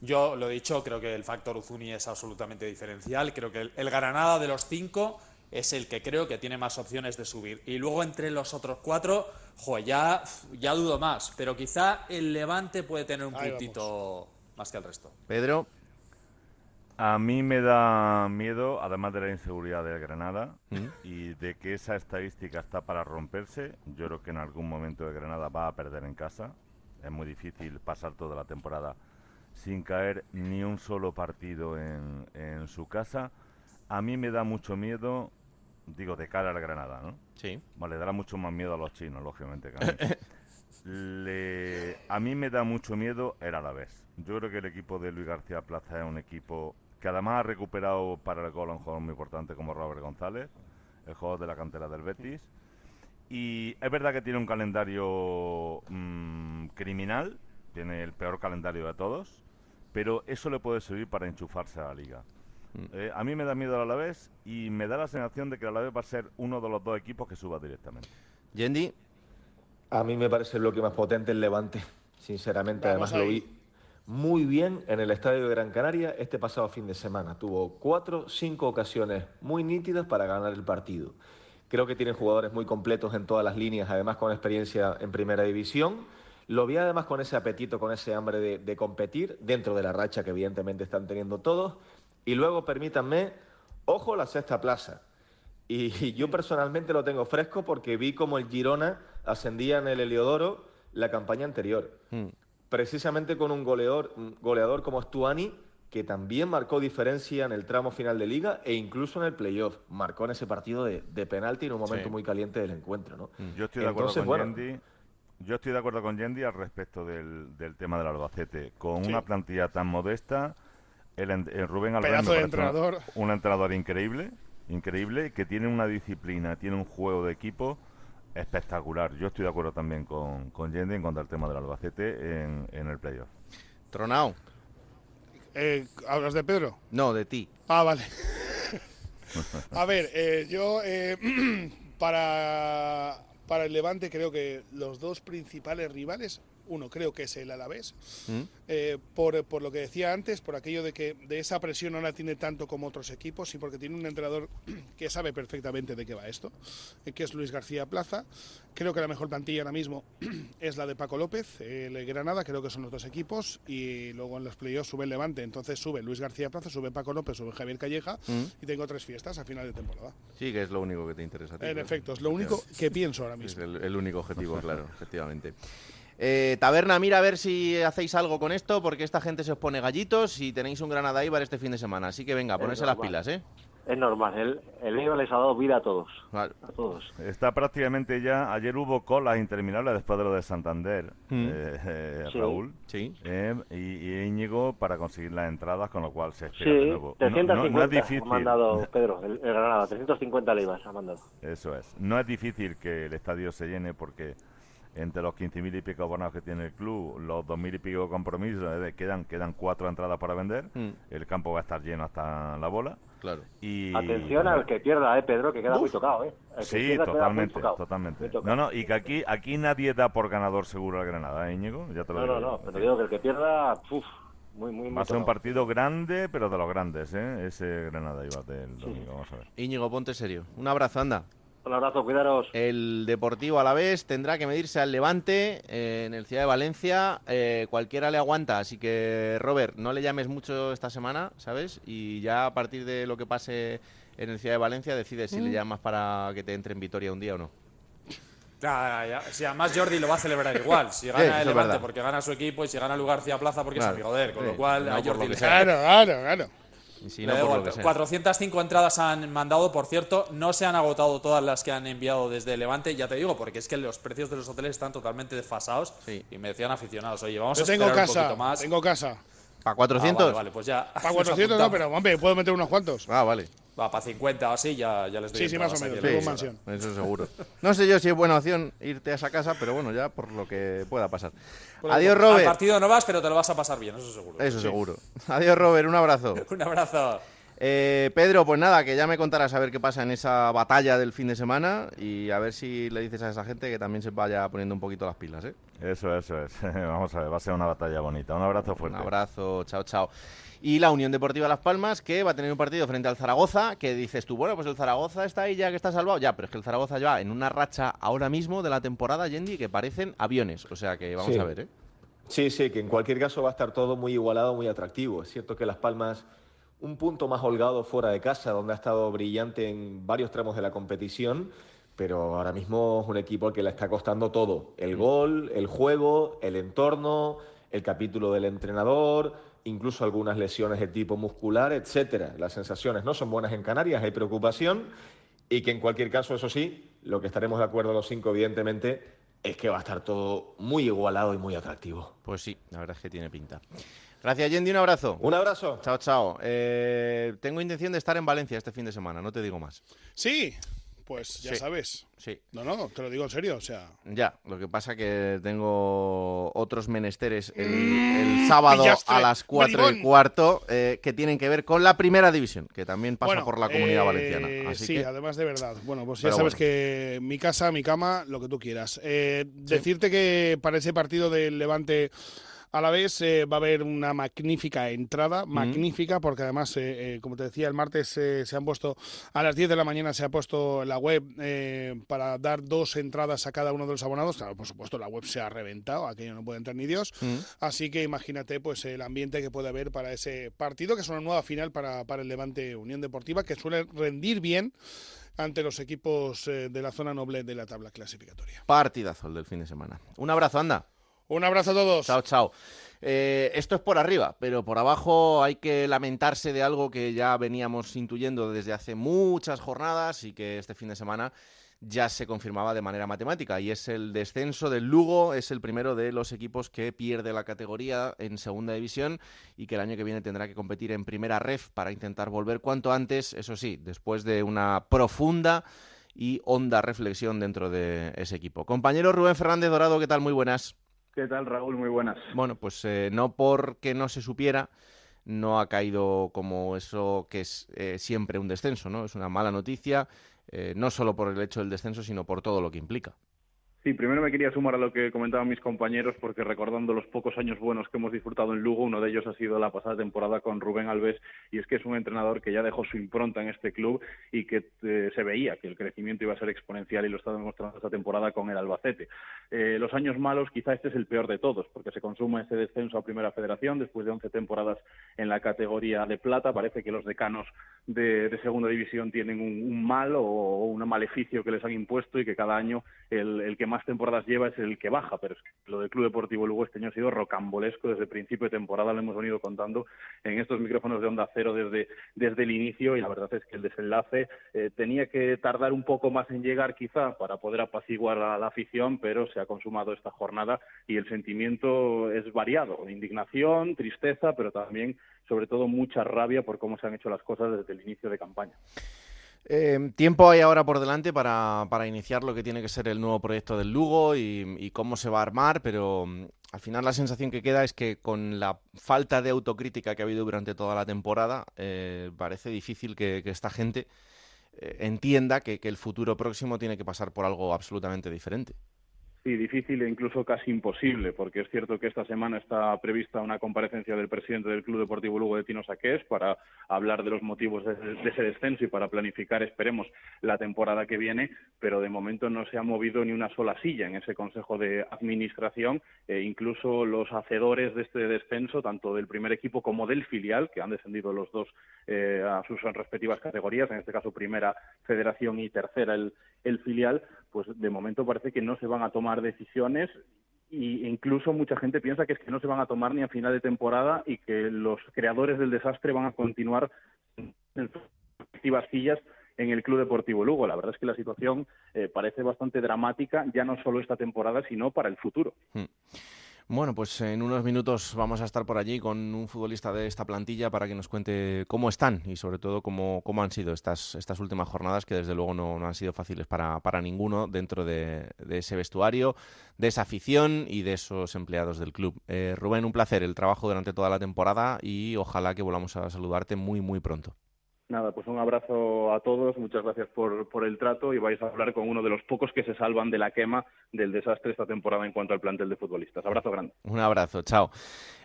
Yo lo he dicho, creo que el factor Uzuni es absolutamente diferencial. Creo que el, el Granada de los cinco es el que creo que tiene más opciones de subir. Y luego entre los otros cuatro, jo, ya, ya dudo más. Pero quizá el Levante puede tener un Ahí puntito más que el resto. Pedro. A mí me da miedo, además de la inseguridad del Granada ¿Mm? y de que esa estadística está para romperse, yo creo que en algún momento el Granada va a perder en casa. Es muy difícil pasar toda la temporada sin caer ni un solo partido en, en su casa. A mí me da mucho miedo, digo, de cara al Granada, ¿no? Sí. Vale, dará mucho más miedo a los chinos, lógicamente. que a mí. Le- a mí me da mucho miedo el Alavés. Yo creo que el equipo de Luis García Plaza es un equipo que además ha recuperado para el gol a un jugador muy importante como Robert González, el jugador de la cantera del Betis. Y es verdad que tiene un calendario mm, criminal, tiene el peor calendario de todos, pero eso le puede servir para enchufarse a la liga. Eh, a mí me da miedo el Alavés y me da la sensación de que el Alavés va a ser uno de los dos equipos que suba directamente. Yendi. A mí me parece el bloque más potente el Levante, sinceramente. Vamos Además lo vi muy bien en el estadio de Gran Canaria este pasado fin de semana. Tuvo cuatro, cinco ocasiones muy nítidas para ganar el partido. Creo que tienen jugadores muy completos en todas las líneas, además con experiencia en primera división. Lo vi además con ese apetito, con ese hambre de, de competir dentro de la racha que evidentemente están teniendo todos. Y luego, permítanme, ojo la sexta plaza. Y yo personalmente lo tengo fresco porque vi como el Girona ascendía en el Heliodoro la campaña anterior. Precisamente con un goleador, goleador como Stuani, que también marcó diferencia en el tramo final de liga e incluso en el playoff. Marcó en ese partido de, de penalti en un momento Sí. muy caliente del encuentro. ¿no? Yo estoy de acuerdo Entonces, con bueno, Yendi. Yo estoy de acuerdo con Yendi al respecto del, del tema del Albacete. Con Sí. una plantilla tan modesta, el, el Rubén Albert Pedazo me entrenador. un entrenador increíble, increíble, que tiene una disciplina, tiene un juego de equipo espectacular. Yo estoy de acuerdo también con, con Yendi en cuanto al tema del Albacete en, en el playoff. Tronao. Eh, ¿Hablas de Pedro? No, de ti. Ah, vale. A ver, eh, yo eh, para, para el Levante creo que los dos principales rivales, uno creo que es el Alavés, ¿Mm? eh, por, por lo que decía antes, por aquello de que de esa presión no la tiene tanto como otros equipos y porque tiene un entrenador que sabe perfectamente de qué va esto, eh, que es Luis García Plaza. Creo que la mejor plantilla ahora mismo es la de Paco López, el Granada, creo que son los dos equipos y luego en los playoffs sube el Levante, entonces sube Luis García Plaza, sube Paco López, sube Javier Calleja ¿Mm? y tengo tres fiestas a final de temporada. Sí, que es lo único que te interesa a ti. En efecto, es lo único que pienso ahora Es mismo. el, el único objetivo, claro, efectivamente. Eh, Taberna, mira a ver si hacéis algo con esto, porque esta gente se os pone gallitos y tenéis un Granada Ibar este fin de semana. Así que venga, ponerse las pilas, ¿eh? Es normal, el, el Eibar les ha dado vida a todos. Vale. A todos. Está prácticamente ya. Ayer hubo colas interminables después de lo de Santander, Mm. eh, eh, Sí. Raúl. Sí. eh, y, y Íñigo para conseguir las entradas, con lo cual se espera Sí, de nuevo. No- no- 350 no es difícil. ha mandado Pedro, el, el Granada, 350 Leivas ha mandado. Eso es. No es difícil que el estadio se llene porque entre los 15.000 y pico abonados que tiene el club, los 2.000 y pico compromisos, eh, quedan, quedan cuatro entradas para vender. Mm. El campo va a estar lleno hasta la bola. Claro. Y, Atención al que pierda, eh, Pedro, que queda muy tocado, ¿eh? El Sí, pierda queda muy totalmente, tocado. totalmente. Muy tocado. No, no, y que aquí, aquí nadie da por ganador seguro al Granada, ¿eh, Íñigo? Ya te lo No, no, digo. no, pero digo que el que pierda, uf, muy, muy, muy Va a ser un partido grande, pero de los grandes, ¿eh? Ese Granada iba del domingo, vamos a ver. Íñigo, ponte serio. Un abrazo, anda. Un abrazo, cuidaros. El Deportivo a la vez tendrá que medirse al Levante eh, en el Ciudad de Valencia. Eh, cualquiera le aguanta, así que Robert, no le llames mucho esta semana, ¿sabes? Y ya a partir de lo que pase en el Ciudad de Valencia decides si le Mm. llamas para que te entre en Vitoria un día o no. Ya, ya, Si además Jordi lo va a celebrar igual. Si gana el Levante verdad. porque gana su equipo y si gana Lugar García Plaza porque Claro. es amigo de él. Con Sí, lo cual no a Jordi le. Claro, claro, claro. Y si Le no, da por igual. lo que sea. 405 entradas han mandado, por cierto, no se han agotado todas las que han enviado desde Levante, ya te digo, porque es que los precios de los hoteles están totalmente desfasados y me decían aficionados, oye, vamos Yo a tengo esperar un poquito más. tengo casa. ¿Para Ah, 400? vale, vale, pues ya. Para 400 no, pero hombre, puedo meter unos cuantos. Ah, vale. Va, para 50 o así ya, ya les doy Sí, sí, más o menos, tengo mansión. Eso seguro. No sé yo si es buena opción irte a esa casa, pero bueno, ya por lo que pueda pasar. Por Adiós, Al Robert. partido no vas, pero te lo vas a pasar bien, eso seguro. Eso Sí. seguro. Adiós, Robert. Un abrazo. Un abrazo. Eh, Pedro, pues nada, que ya me contarás a ver qué pasa en esa batalla del fin de semana y a ver si le dices a esa gente que también se vaya poniendo un poquito las pilas, ¿eh? Eso, eso es. Vamos a ver, va a ser una batalla bonita. Un abrazo Un fuerte. abrazo, chao, chao. Y la Unión Deportiva Las Palmas, que va a tener un partido frente al Zaragoza, que dices tú, bueno, pues el Zaragoza está ahí ya que está salvado. Ya, pero es que el Zaragoza ya en una racha ahora mismo de la temporada, Yendi, que parecen aviones. O sea que vamos Sí. a ver, ¿eh? Sí, sí, que en cualquier caso va a estar todo muy igualado, muy atractivo. Es cierto que Las Palmas, un punto más holgado fuera de casa, donde ha estado brillante en varios tramos de la competición, pero ahora mismo es un equipo al que le está costando todo. El gol, el juego, el entorno, el capítulo del entrenador, incluso algunas lesiones de tipo muscular, etcétera. Las sensaciones no son buenas en Canarias, hay preocupación y que en cualquier caso, eso sí, lo que estaremos de acuerdo los cinco, evidentemente, es que va a estar todo muy igualado y muy atractivo. Pues sí, la verdad es que tiene pinta. Gracias, Yendi, un abrazo. Un abrazo. Chao, chao. Eh, tengo intención de estar en Valencia este fin de semana, no te digo más. Sí, pues ya Sí. sabes. Sí. No, no, te lo digo en serio, o sea. Ya, lo que pasa que tengo otros menesteres el, Mm, el sábado pillastre, a las 4 y cuarto eh, que tienen que ver con la primera división, que también pasa Bueno, por la comunidad eh, valenciana. Así sí, que, además de verdad. Bueno, pues ya Pero sabes bueno. que mi casa, mi cama, lo que tú quieras. Eh, Decirte que para ese partido del Levante a la vez eh, va a haber una magnífica entrada, magnífica, porque además, eh, eh, como te decía, el martes eh, se han puesto, a las 10 de la mañana se ha puesto la web para dar dos entradas a cada uno de los abonados. Claro, por supuesto, la web se ha reventado, aquello no puede entrar ni Dios. Mm. Así que imagínate pues el ambiente que puede haber para ese partido, que es una nueva final para, para el Levante Unión Deportiva, que suele rendir bien ante los equipos de la zona noble de la tabla clasificatoria. partidazo el del fin de semana. Un abrazo, anda. Un abrazo a todos. Chao, chao. Eh, esto es por arriba, pero por abajo hay que lamentarse de algo que ya veníamos intuyendo desde hace muchas jornadas y que este fin de semana ya se confirmaba de manera matemática y es el descenso del Lugo, es el primero de los equipos que pierde la categoría en segunda división y que el año que viene tendrá que competir en primera ref para intentar volver cuanto antes, eso sí, después de una profunda y honda reflexión dentro de ese equipo. Compañero Rubén Fernández Dorado, ¿qué tal? Muy buenas. ¿Qué tal, Raúl? Muy buenas. Bueno, pues eh, no porque no se supiera, no ha caído como eso que es eh, siempre un descenso, ¿no? Es una mala noticia, eh, no solo por el hecho del descenso, sino por todo lo que implica. Sí, primero me quería sumar a lo que comentaban mis compañeros, porque recordando los pocos años buenos que hemos disfrutado en Lugo, uno de ellos ha sido la pasada temporada con Rubén Alves, y es que es un entrenador que ya dejó su impronta en este club y que eh, se veía que el crecimiento iba a ser exponencial y lo está demostrando esta temporada con el Albacete. Eh, los años malos, quizá este es el peor de todos, porque se consuma ese descenso a Primera Federación después de 11 temporadas en la categoría de plata. Parece que los decanos de, Segunda División tienen un, mal o, o un maleficio que les han impuesto y que cada año el, el que más temporadas lleva es el que baja, pero es que lo del Club Deportivo Lugo este año ha sido rocambolesco desde el principio de temporada, lo hemos venido contando en estos micrófonos de Onda Cero desde, desde el inicio y la verdad es que el desenlace eh, tenía que tardar un poco más en llegar quizá para poder apaciguar a la afición, pero se ha consumado esta jornada y el sentimiento es variado, indignación, tristeza, pero también sobre todo mucha rabia por cómo se han hecho las cosas desde el inicio de campaña. Eh, tiempo hay ahora por delante para, para, iniciar lo que tiene que ser el nuevo proyecto del Lugo y, cómo se va a armar, pero mm, al final la sensación que queda es que con la falta de autocrítica que ha habido durante toda la temporada, eh, parece difícil que, esta gente eh, entienda que el futuro próximo tiene que pasar por algo absolutamente diferente. Sí, difícil e incluso casi imposible, porque es cierto que esta semana está prevista una comparecencia del presidente del Club Deportivo Lugo de Tino Saqués para hablar de los motivos de, ese descenso y para planificar, esperemos, la temporada que viene, pero de momento no se ha movido ni una sola silla en ese Consejo de Administración. E incluso los hacedores de este descenso, tanto del primer equipo como del filial, que han descendido los dos eh, a sus respectivas categorías, en este caso primera federación y tercera el, el filial, pues de momento parece que no se van a tomar decisiones y incluso mucha gente piensa que es que no se van a tomar ni a final de temporada y que los creadores del desastre van a continuar en sus sillas en el Club Deportivo Lugo. La verdad es que la situación eh, parece bastante dramática, ya no solo esta temporada, sino para el futuro. Hmm. Bueno, pues en unos minutos vamos a estar por allí con un futbolista de esta plantilla para que nos cuente cómo están y sobre todo cómo, cómo han sido estas, estas últimas jornadas que desde luego no, han sido fáciles para, para ninguno dentro de, ese vestuario, de esa afición y de esos empleados del club. Eh, Rubén, un placer el trabajo durante toda la temporada y ojalá que volvamos a saludarte muy muy pronto. Nada, pues un abrazo a todos, muchas gracias por, por, el trato y vais a hablar con uno de los pocos que se salvan de la quema del desastre esta temporada en cuanto al plantel de futbolistas. Abrazo grande. Un abrazo, chao.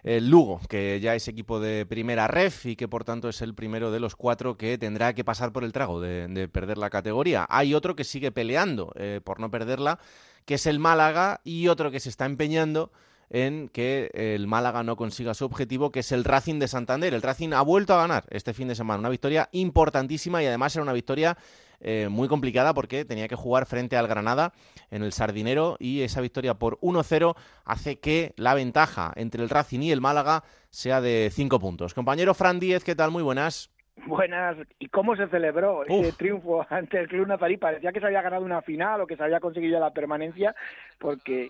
El Lugo, que ya es equipo de primera ref y que por tanto es el primero de los cuatro que tendrá que pasar por el trago de, perder la categoría. Hay otro que sigue peleando eh, por no perderla, que es el Málaga, y otro que se está empeñando en que el Málaga no consiga su objetivo, que es el Racing de Santander. El Racing ha vuelto a ganar este fin de semana, una victoria importantísima y además era una victoria eh, muy complicada porque tenía que jugar frente al Granada en el Sardinero y esa victoria por 1-0 hace que la ventaja entre el Racing y el Málaga sea de 5 puntos. Compañero Fran Díez, ¿qué tal? Muy buenas. Buenas. ¿Y cómo se celebró ese triunfo ante el Club Nazarí? Parecía que se había ganado una final o que se había conseguido la permanencia, porque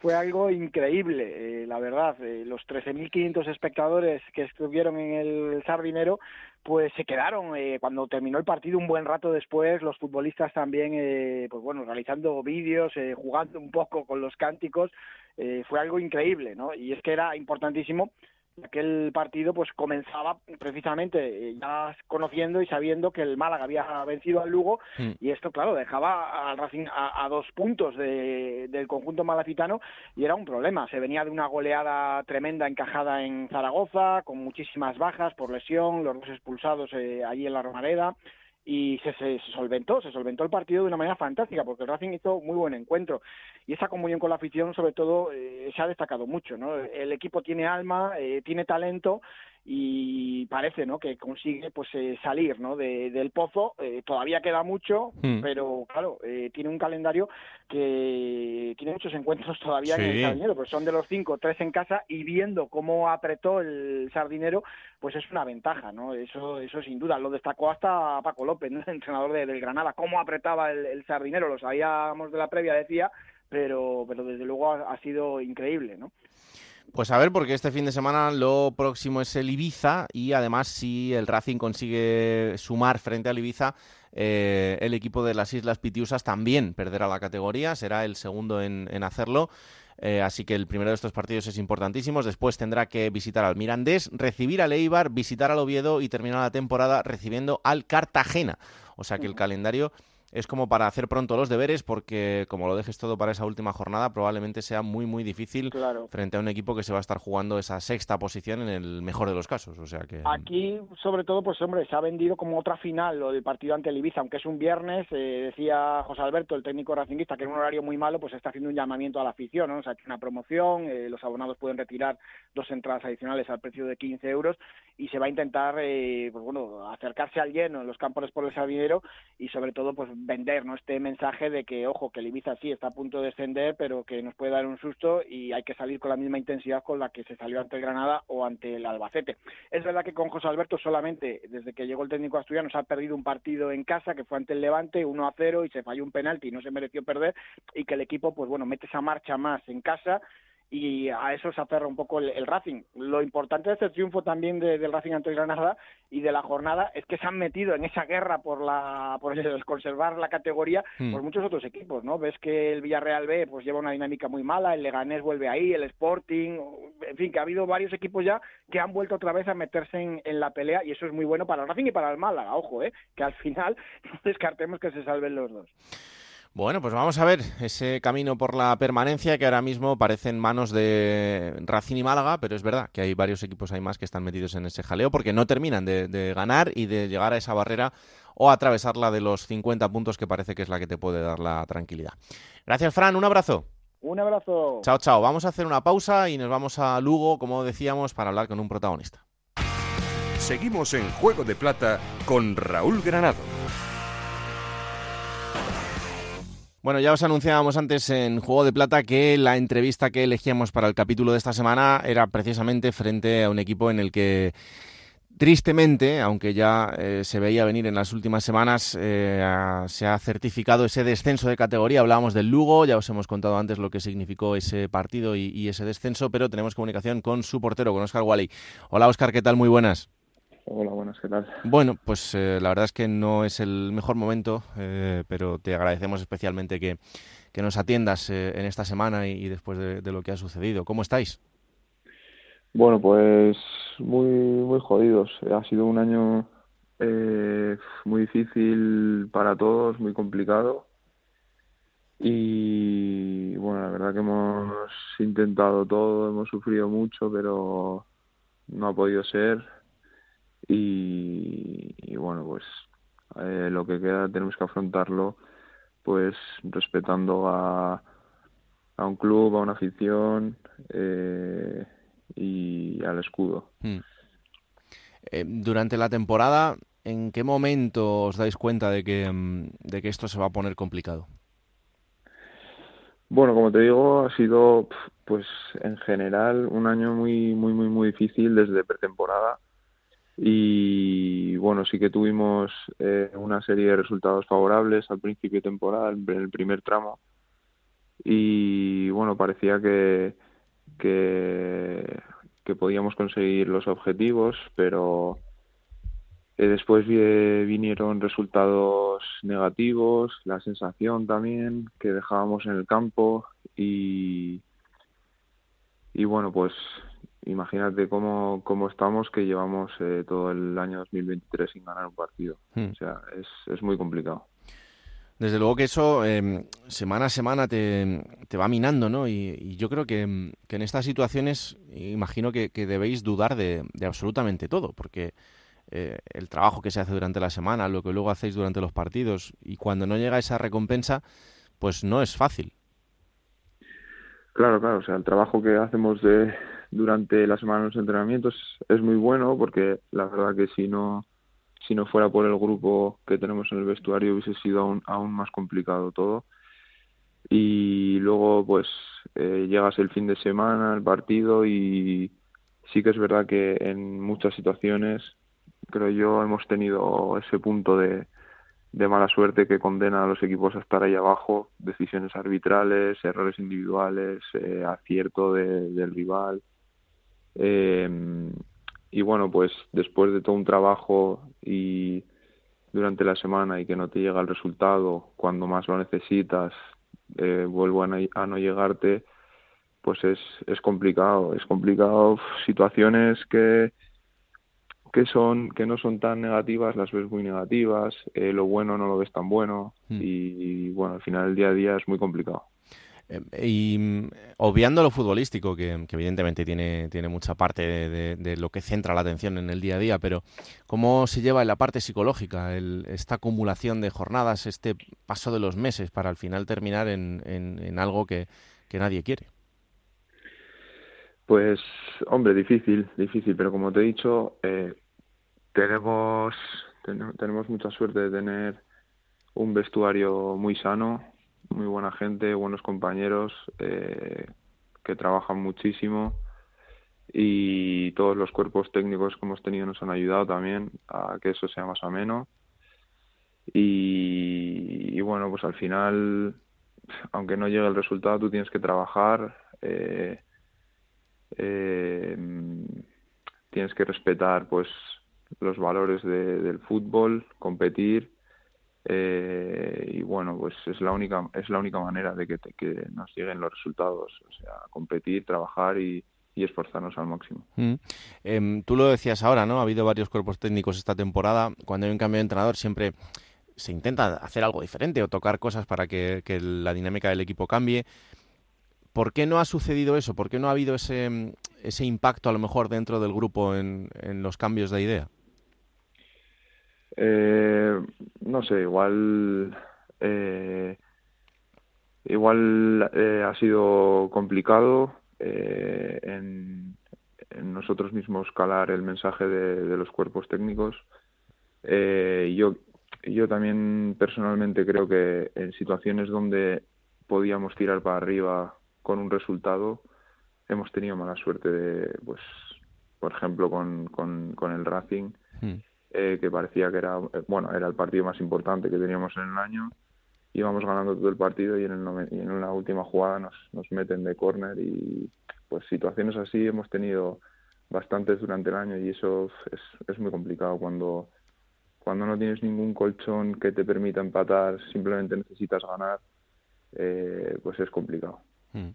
fue algo increíble, eh, la verdad. Eh, los 13.500 espectadores que estuvieron en el Sardinero, pues se quedaron eh, cuando terminó el partido un buen rato después. Los futbolistas también, eh, pues bueno, realizando vídeos, eh, jugando un poco con los cánticos. fue algo increíble, ¿no? Y es que era importantísimo aquel partido pues comenzaba precisamente eh, ya conociendo y sabiendo que el Málaga había vencido al Lugo mm. y esto claro dejaba al Racing a, dos puntos del conjunto malacitano y era un problema se venía de una goleada tremenda encajada en Zaragoza con muchísimas bajas por lesión los dos expulsados eh, allí en la Romareda y se, se, solventó, se solventó el partido de una manera fantástica, porque el Racing hizo muy buen encuentro. Y esa comunión con la afición, sobre todo, eh, se ha destacado mucho. ¿no? El equipo tiene alma, eh, tiene talento y parece ¿no? que consigue pues eh, salir ¿no? de, del pozo. Eh, todavía queda mucho, hmm. pero claro, eh, tiene un calendario que tiene muchos encuentros todavía en el Sardinero, pues son de los cinco, tres en casa y viendo cómo apretó el Sardinero, pues es una ventaja, ¿no? Eso, eso sin duda. Lo destacó hasta Paco López, ¿no? el entrenador del Granada, cómo apretaba el, Sardinero, lo sabíamos de la previa, decía, pero, pero desde luego ha, ha sido increíble, ¿no? Pues a ver, porque este fin de semana lo próximo es el Ibiza y además si el Racing consigue sumar frente al Ibiza, eh, el equipo de las Islas Pitiusas también perderá la categoría, será el segundo en, hacerlo. Eh, así que el primero de estos partidos es importantísimo. Después tendrá que visitar al Mirandés, recibir al Eibar, visitar al Oviedo y terminar la temporada recibiendo al Cartagena. O sea que el calendario es como para hacer pronto los deberes porque como lo dejes todo para esa última jornada probablemente sea muy muy difícil frente a un equipo que se va a estar jugando esa sexta posición en el mejor de los casos o sea que aquí sobre todo pues hombre se ha vendido como otra final lo del partido ante el Ibiza aunque es un viernes eh, decía José Alberto el técnico racinguista que en un horario muy malo pues está haciendo un llamamiento a la afición ¿no? o sea una promoción eh, los abonados pueden retirar dos entradas adicionales al precio de 15 euros y se va a intentar eh, pues bueno acercarse al lleno en los campos por el Sardinero y sobre todo pues vender ¿no? este mensaje de que, ojo, que el Ibiza sí está a punto de descender, pero que nos puede dar un susto y hay que salir con la misma intensidad con la que se salió ante el Granada o ante el Albacete. Es verdad que con José Alberto solamente, desde que llegó el técnico asturiano, se ha perdido un partido en casa, que fue ante el Levante, 1 a 0, y se falló un penalti y no se mereció perder, y que el equipo, pues bueno, mete esa marcha más en casa y a eso se aferra un poco el, Racing. Lo importante de este triunfo también del Racing ante Granada y de la jornada es que se han metido en esa guerra por la por conservar la categoría Hmm. por muchos otros equipos, ¿no? Ves que el Villarreal B pues lleva una dinámica muy mala, el Leganés vuelve ahí, el Sporting, en fin, que ha habido varios equipos ya que han vuelto otra vez a meterse en, en la pelea y eso es muy bueno para el Racing y para el Málaga, ojo, ¿eh? Que al final no descartemos que se salven los dos. Bueno, pues vamos a ver ese camino por la permanencia que ahora mismo parece en manos de Racing y Málaga, pero es verdad que hay varios equipos hay más que están metidos en ese jaleo porque no terminan de, de ganar y de llegar a esa barrera o atravesarla de los 50 puntos que parece que es la que te puede dar la tranquilidad. Gracias, Fran, un abrazo. Un abrazo. Chao, chao. Vamos a hacer una pausa y nos vamos a Lugo, como decíamos, para hablar con un protagonista. Seguimos en Juego de Plata con Raúl Granado. Bueno, ya os anunciábamos antes en Juego de Plata que la entrevista que elegíamos para el capítulo de esta semana era precisamente frente a un equipo en el que Tristemente, aunque ya eh, se veía venir en las últimas semanas, eh, se ha certificado ese descenso de categoría. Hablábamos del Lugo, ya os hemos contado antes lo que significó ese partido y, y ese descenso, pero tenemos comunicación con su portero, con Oscar Wally. Hola Oscar, ¿qué tal? Muy buenas. Hola, buenas, ¿qué tal? Bueno, pues eh, la verdad es que no es el mejor momento, eh, pero te agradecemos especialmente que, que nos atiendas eh, en esta semana y, y después de, de, lo que ha sucedido. ¿Cómo estáis? Bueno, pues muy, muy jodidos. Ha sido un año eh, muy difícil para todos, muy complicado. Y bueno, la verdad que hemos intentado todo, hemos sufrido mucho, pero no ha podido ser. Y, y bueno, pues eh, lo que queda tenemos que afrontarlo pues respetando a, a un club, a una afición eh, y al escudo. Hmm. Eh, durante la temporada, ¿en qué momento os dais cuenta de que, de que esto se va a poner complicado? Bueno, como te digo, ha sido, pues en general, un año muy, muy, muy, muy difícil desde pretemporada. Y bueno, sí que tuvimos eh, una serie de resultados favorables al principio de temporada, en el primer tramo. Y bueno, parecía que, que, podíamos conseguir los objetivos, pero eh, después vi, vinieron resultados negativos, la sensación también que dejábamos en el campo y, y bueno, pues imagínate cómo, cómo estamos que llevamos eh, todo el año 2023 sin ganar un partido. Hmm. O sea, es, es muy complicado. Desde luego que eso eh, semana a semana te, te va minando, ¿no? Y, y yo creo que, que, en estas situaciones imagino que, que debéis dudar de, de, absolutamente todo, porque eh, el trabajo que se hace durante la semana, lo que luego hacéis durante los partidos, y cuando no llega esa recompensa, pues no es fácil. Claro, claro, o sea, el trabajo que hacemos de, durante la semana de los entrenamientos es muy bueno, porque la verdad que si no si no fuera por el grupo que tenemos en el vestuario hubiese sido aún, aún más complicado todo. Y luego pues eh, llegas el fin de semana, el partido y sí que es verdad que en muchas situaciones creo yo hemos tenido ese punto de, de mala suerte que condena a los equipos a estar ahí abajo, decisiones arbitrales, errores individuales, eh, acierto de, del rival. Eh, y bueno, pues después de todo un trabajo y durante la semana y que no te llega el resultado cuando más lo necesitas, eh, vuelvo a no, a no, llegarte, pues es, es complicado, es complicado situaciones que que son que no son tan negativas las ves muy negativas eh, lo bueno no lo ves tan bueno Hmm. mm. y, y, bueno al final el día a día es muy complicado y obviando lo futbolístico, que, evidentemente tiene, tiene mucha parte de, lo que centra la atención en el día a día, pero ¿cómo se lleva en la parte psicológica el, esta acumulación de jornadas, este paso de los meses para al final terminar en, algo que, nadie quiere? Pues, hombre, difícil, difícil, pero como te he dicho, eh, tenemos, ten, tenemos mucha suerte de tener un vestuario muy sano, muy buena gente, buenos compañeros eh, que trabajan muchísimo y todos los cuerpos técnicos que hemos tenido nos han ayudado también a que eso sea más ameno. Y, bueno, pues al final, aunque no llegue el resultado, tú tienes que trabajar, eh, eh, tienes que respetar pues los valores del fútbol, competir eh, y bueno pues es la única es la única manera de que, nos lleguen los resultados, o sea competir, trabajar y, esforzarnos al máximo. Mm. Em, tú lo decías ahora, ¿no? Ha habido varios cuerpos técnicos esta temporada. Cuando hay un cambio de entrenador siempre se intenta hacer algo diferente o tocar cosas para que, la dinámica del equipo cambie. ¿Por qué no ha sucedido eso? ¿Por qué no ha habido ese, ese impacto a lo mejor dentro del grupo en, los cambios de idea? Eh, no sé, igual eh, igual eh, ha sido complicado en, nosotros mismos calar el mensaje de, los cuerpos técnicos. yo yo también personalmente creo que en situaciones donde podíamos tirar para arriba con un resultado, hemos tenido mala suerte de, pues, por ejemplo, con, con, el Racing, hmm. Eh, que parecía que era, eh, bueno, era el partido más importante que teníamos en el año. Íbamos ganando todo el partido y en, el, y en la última jugada nos, meten de córner y pues situaciones así hemos tenido bastantes durante el año y eso es, muy complicado cuando cuando no tienes ningún colchón que te permita empatar, simplemente necesitas ganar, eh, pues es complicado. Hmm.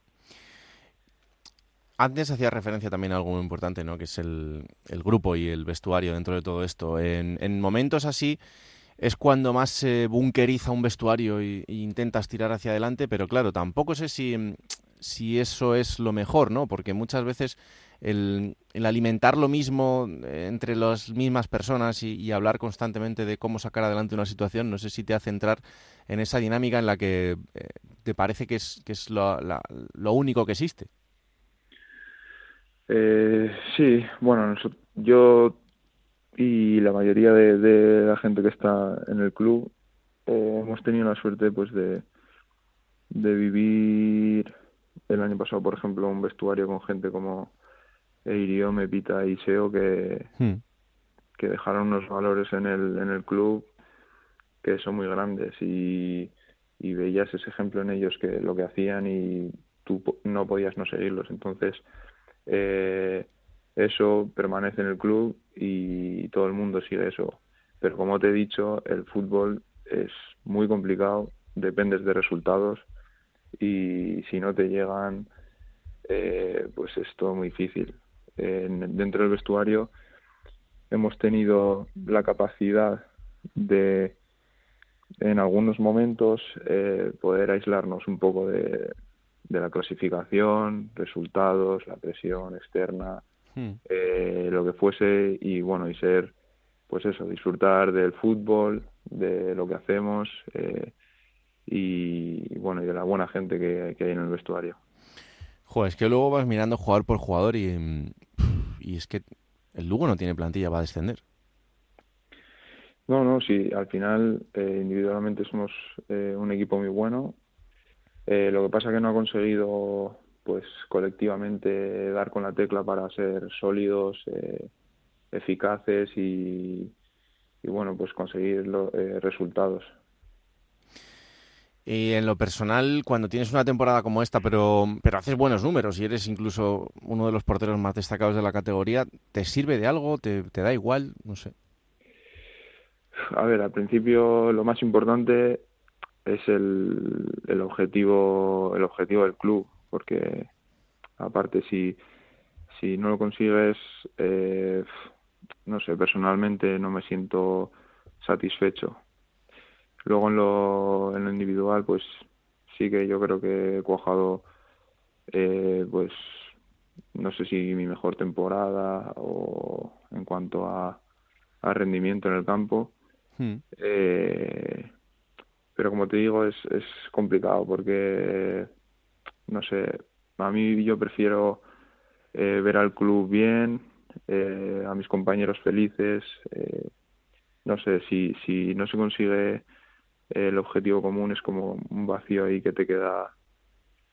Antes hacía referencia también a algo muy importante, ¿no? que es el, grupo y el vestuario dentro de todo esto. En, momentos así es cuando más se bunkeriza un vestuario e intentas tirar hacia adelante, pero claro, tampoco sé si, eso es lo mejor, ¿no? porque muchas veces el, alimentar lo mismo eh, entre las mismas personas y, hablar constantemente de cómo sacar adelante una situación, no sé si te hace entrar en esa dinámica en la que eh, te parece que es, que lo, lo único que existe. Eh, sí, bueno, yo y la mayoría de, la gente que está en el club eh, hemos tenido la suerte pues de, de vivir el año pasado, por ejemplo, un vestuario con gente como Eiriome, Pita y Seo que, hmm. que dejaron unos valores en el, en el club que son muy grandes y, y veías ese ejemplo en ellos que lo que hacían y tú no podías no seguirlos. Entonces, eh, eso permanece en el club y todo el mundo sigue eso. Pero como te he dicho, el fútbol es muy complicado, dependes de resultados y si no te llegan, eh, pues es todo muy difícil dentro del vestuario hemos tenido la capacidad de en algunos momentos eh, poder aislarnos un poco de, la clasificación, resultados, la presión externa, hmm. eh, lo que fuese y bueno y ser pues eso disfrutar del fútbol, de lo que hacemos eh, y bueno y de la buena gente que, que hay en el vestuario. Joder, es que luego vas mirando jugador por jugador y, y es que el Lugo no tiene plantilla para descender. No, no, sí, al final eh, individualmente somos eh, un equipo muy bueno. Eh, lo que pasa es que no ha conseguido, pues colectivamente, dar con la tecla para ser sólidos, eficaces y, y, bueno, pues conseguir resultados. Y en lo personal, cuando tienes una temporada como esta, pero, pero haces buenos números y eres incluso uno de los porteros más destacados de la categoría, ¿te sirve de algo? ¿Te, da igual? No sé. A ver, al principio lo más importante es el, el objetivo el objetivo del club, porque aparte si, si no lo consigues, eh, no sé, personalmente no me siento satisfecho Luego en lo, en lo individual, pues sí que yo creo que he cuajado, eh, pues no sé si mi mejor temporada o en cuanto a, a rendimiento en el campo. Hmm. Eh, pero como te digo, es, es complicado porque, no sé, a mí yo prefiero eh, ver al club bien, a mis compañeros felices. no sé, si, si no se consigue el objetivo común es como un vacío ahí que te queda,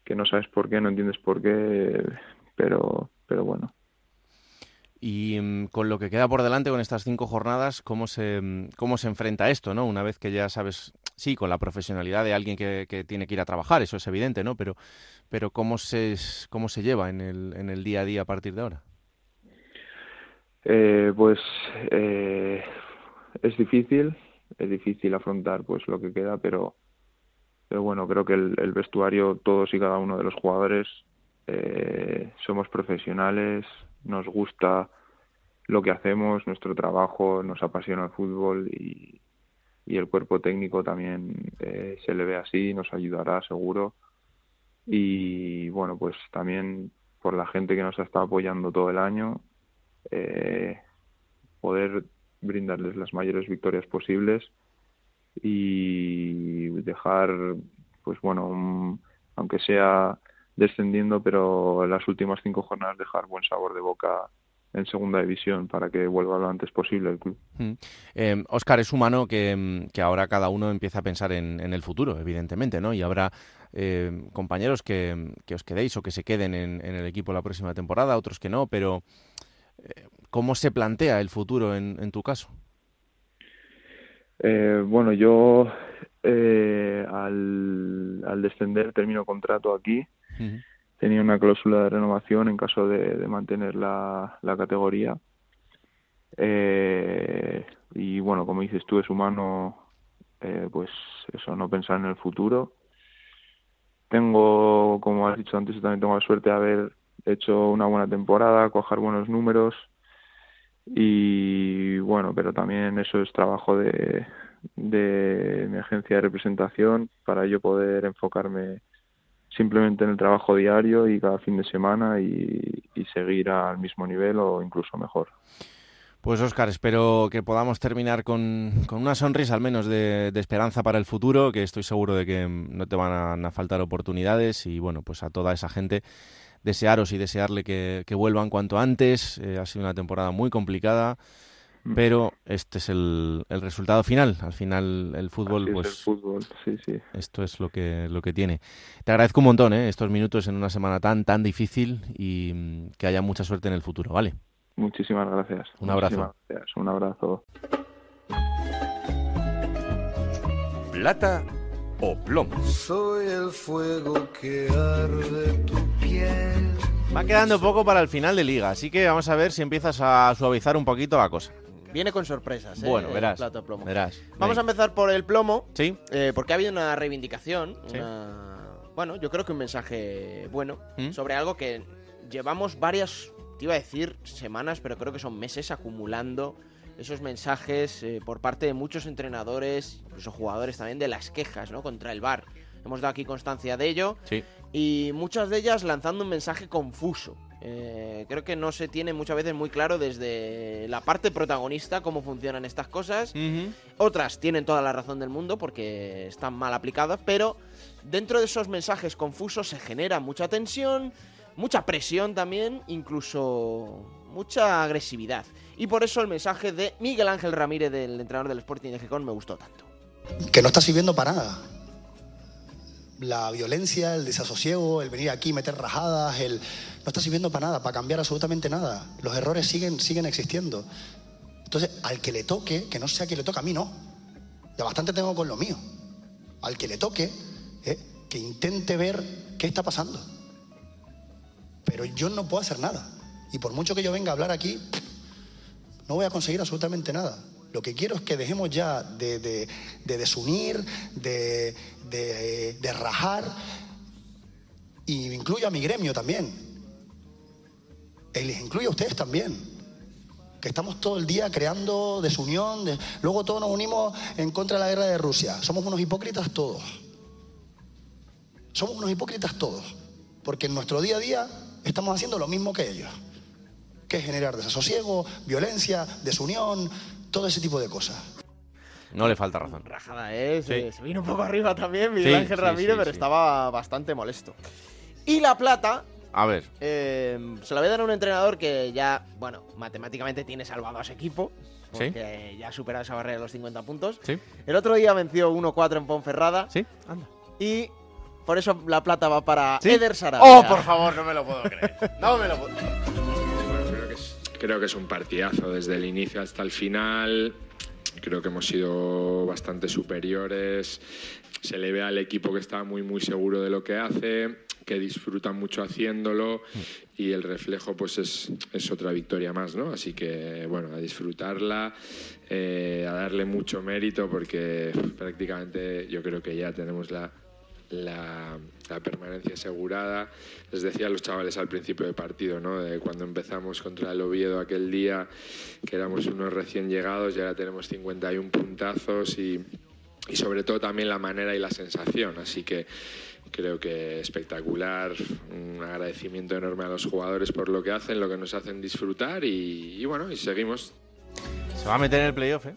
que no sabes por qué, no entiendes por qué, pero, pero bueno. Y mm, con lo que queda por delante, con estas cinco jornadas, ¿cómo se, mm, cómo se enfrenta esto, no? Una vez que ya sabes sí, con la profesionalidad de alguien que, tiene que ir a trabajar, eso es evidente, ¿no? Pero, pero ¿cómo, se, cómo se lleva en el, en el día a día a partir de ahora? Eh, pues eh, es difícil, es difícil afrontar pues lo que queda, pero, pero bueno, creo que el, el vestuario, todos y cada uno de los jugadores, eh, somos profesionales, nos gusta lo que hacemos, nuestro trabajo, nos apasiona el fútbol y, y el cuerpo técnico también eh, se le ve así, nos ayudará seguro. Y bueno, pues también por la gente que nos ha estado apoyando todo el año, eh, poder brindarles las mayores victorias posibles y dejar, pues bueno, aunque sea descendiendo, pero las últimas cinco jornadas dejar buen sabor de boca en segunda división para que vuelva lo antes posible el club. Mm. Eh, Oscar, es humano que, que, ahora cada uno empieza a pensar en, en, el futuro, evidentemente, ¿no? Y habrá eh, compañeros que, que, os quedéis o que se queden en, en, el equipo la próxima temporada, otros que no, pero eh, ¿cómo se plantea el futuro en, en tu caso? Eh, bueno, yo al, al, descender termino contrato aquí. Uh -huh tenía una cláusula de renovación en caso de, mantener la, categoría. Eh, y bueno, como dices tú, es humano, eh, pues eso, no pensar en el futuro. Tengo, como has dicho antes, también tengo la suerte de haber hecho una buena temporada, coger buenos números y bueno, pero también eso es trabajo de, de mi agencia de representación para yo poder enfocarme simplemente en el trabajo diario y cada fin de semana y, seguir al mismo nivel o incluso mejor. Pues Óscar, espero que podamos terminar con, con una sonrisa al menos de, de, esperanza para el futuro, que estoy seguro de que no te van a, a, faltar oportunidades y bueno, pues a toda esa gente desearos y desearle que, que vuelvan cuanto antes. Eh, ha sido una temporada muy complicada, pero este es el, el resultado final. Al final el fútbol, Así pues es el fútbol, sí, sí. esto es lo que lo que tiene. Te agradezco un montón ¿eh? estos minutos en una semana tan tan difícil y mm, que haya mucha suerte en el futuro, ¿vale? Muchísimas gracias. Un abrazo. Muchísimas gracias. Un abrazo. Plata o plomo. Soy el fuego que arde tu piel. Va quedando poco para el final de liga, así que vamos a ver si empiezas a suavizar un poquito la cosa. Viene con sorpresas, ¿eh? Bueno, verás. El plato de plomo. verás. Vamos Venga. a empezar por el plomo. Sí. Eh, porque ha habido una reivindicación. Sí. Una... Bueno, yo creo que un mensaje bueno ¿Mm? sobre algo que llevamos varias, te iba a decir semanas, pero creo que son meses acumulando esos mensajes eh, por parte de muchos entrenadores, incluso jugadores también, de las quejas ¿no? contra el VAR. Hemos dado aquí constancia de ello. Sí. Y muchas de ellas lanzando un mensaje confuso. Eh, creo que no se tiene muchas veces muy claro desde la parte protagonista cómo funcionan estas cosas. Uh -huh. Otras tienen toda la razón del mundo porque están mal aplicadas, pero dentro de esos mensajes confusos se genera mucha tensión, mucha presión también, incluso mucha agresividad. Y por eso el mensaje de Miguel Ángel Ramírez, del entrenador del Sporting de Gijón, me gustó tanto. Que no está sirviendo para nada la violencia, el desasosiego, el venir aquí, meter rajadas, el no está sirviendo para nada, para cambiar absolutamente nada. Los errores siguen, siguen existiendo. Entonces, al que le toque, que no sea que le toque a mí, no. Ya bastante tengo con lo mío. Al que le toque, eh, que intente ver qué está pasando. Pero yo no puedo hacer nada. Y por mucho que yo venga a hablar aquí, no voy a conseguir absolutamente nada. Lo que quiero es que dejemos ya de, de, de desunir, de, de, rajar, y incluyo a mi gremio también. Y les incluyo a ustedes también. Que estamos todo el día creando desunión, luego todos nos unimos en contra de la guerra de Rusia. Somos unos hipócritas todos. Somos unos hipócritas todos. Porque en nuestro día a día estamos haciendo lo mismo que ellos. Que es generar desasosiego, violencia, desunión, todo ese tipo de cosas. No le falta razón. Rajada, ¿eh? Sí. Se, se, vino un poco arriba también Miguel Sí, Ángel sí, Ramírez, sí, pero sí. estaba bastante molesto. Y la plata, A ver. eh, se la voy a dar a un entrenador que ya, bueno, matemáticamente tiene salvado a su equipo. Sí. Porque ya ha superado esa barrera de los 50 puntos. Sí. El otro día venció 1-4 en Ponferrada. Sí, anda. Y por eso la plata va para ¿Sí? Eder Sarabia. Oh, por favor, no me lo puedo creer. No me lo puedo. Bueno, creo que, es, creo que es un partidazo desde el inicio hasta el final. Creo que hemos sido bastante superiores. Se le ve al equipo que está muy, muy seguro de lo que hace, que disfruta mucho haciéndolo y el reflejo pues es, es otra victoria más, ¿no? Así que, bueno, a disfrutarla, eh, a darle mucho mérito porque prácticamente yo creo que ya tenemos la, la, permanencia asegurada. Les decía a los chavales al principio del partido, ¿no? De cuando empezamos contra el Oviedo aquel día, que éramos unos recién llegados y ahora tenemos 51 puntazos y, y sobre todo también la manera y la sensación. Así que creo que espectacular, un agradecimiento enorme a los jugadores por lo que hacen, lo que nos hacen disfrutar y, y bueno, y seguimos. Se va a meter en el playoff, ¿eh?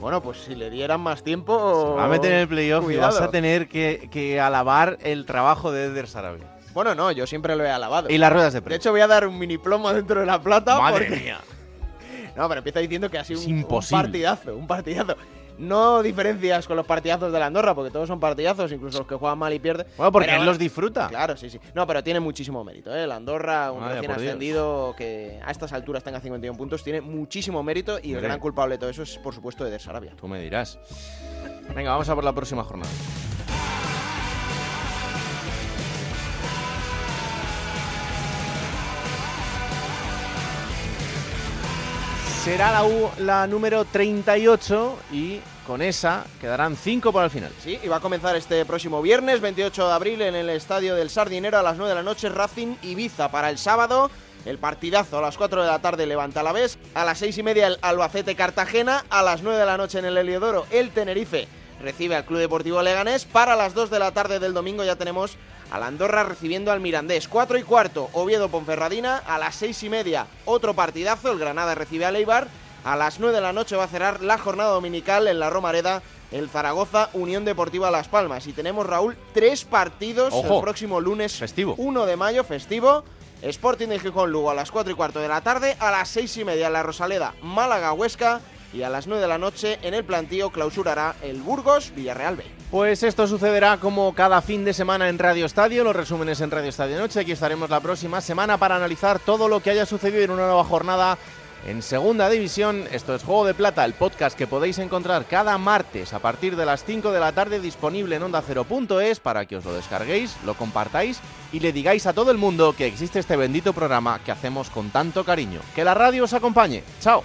Bueno, pues si le dieran más tiempo. Va a meter en el playoff y vas a tener que, que alabar el trabajo de Eder Sarabia. Bueno, no, yo siempre lo he alabado. Y las ruedas de De prensa. hecho, voy a dar un mini plomo dentro de la plata. Madre porque- mía. No, pero empieza diciendo que ha sido un, un partidazo, un partidazo. No diferencias con los partidazos de la Andorra, porque todos son partidazos, incluso los que juegan mal y pierden. Bueno, porque Pero él los disfruta. Claro, sí, sí. No, pero tiene muchísimo mérito, ¿eh? La Andorra, un Vaya, recién Dios. ascendido que a estas alturas tenga 51 puntos, tiene muchísimo mérito y el gran culpable de todo eso es, por supuesto, Eder Sarabia. Tú me dirás. Venga, vamos a por la próxima jornada. Será la, U- la número 38 y con esa quedarán 5 para el final. Sí, y va a comenzar este próximo viernes, 28 de abril, en el estadio del Sardinero a las 9 de la noche, Racing Ibiza. Para el sábado, el partidazo a las 4 de la tarde, Levanta la vez. A las 6 y media, el Albacete Cartagena. A las 9 de la noche en el Heliodoro, el Tenerife recibe al Club Deportivo Leganés. Para las 2 de la tarde del domingo ya tenemos al Andorra recibiendo al Mirandés. 4 y cuarto, Oviedo Ponferradina. A las 6 y media, otro partidazo, el Granada recibe al Eibar. A las 9 de la noche va a cerrar la jornada dominical en la Romareda el Zaragoza Unión Deportiva Las Palmas. Y tenemos, Raúl, tres partidos Ojo. el próximo lunes Festivo. 1 de mayo, festivo. Sporting de Gijón Lugo a las 4 y cuarto de la tarde, a las 6 y media en la Rosaleda Málaga Huesca y a las 9 de la noche en el plantío clausurará el Burgos Villarreal B. Pues esto sucederá como cada fin de semana en Radio Estadio, los resúmenes en Radio Estadio Noche. Aquí estaremos la próxima semana para analizar todo lo que haya sucedido en una nueva jornada en Segunda División. Esto es Juego de Plata, el podcast que podéis encontrar cada martes a partir de las 5 de la tarde disponible en onda ondacero.es para que os lo descarguéis, lo compartáis y le digáis a todo el mundo que existe este bendito programa que hacemos con tanto cariño. Que la radio os acompañe. Chao.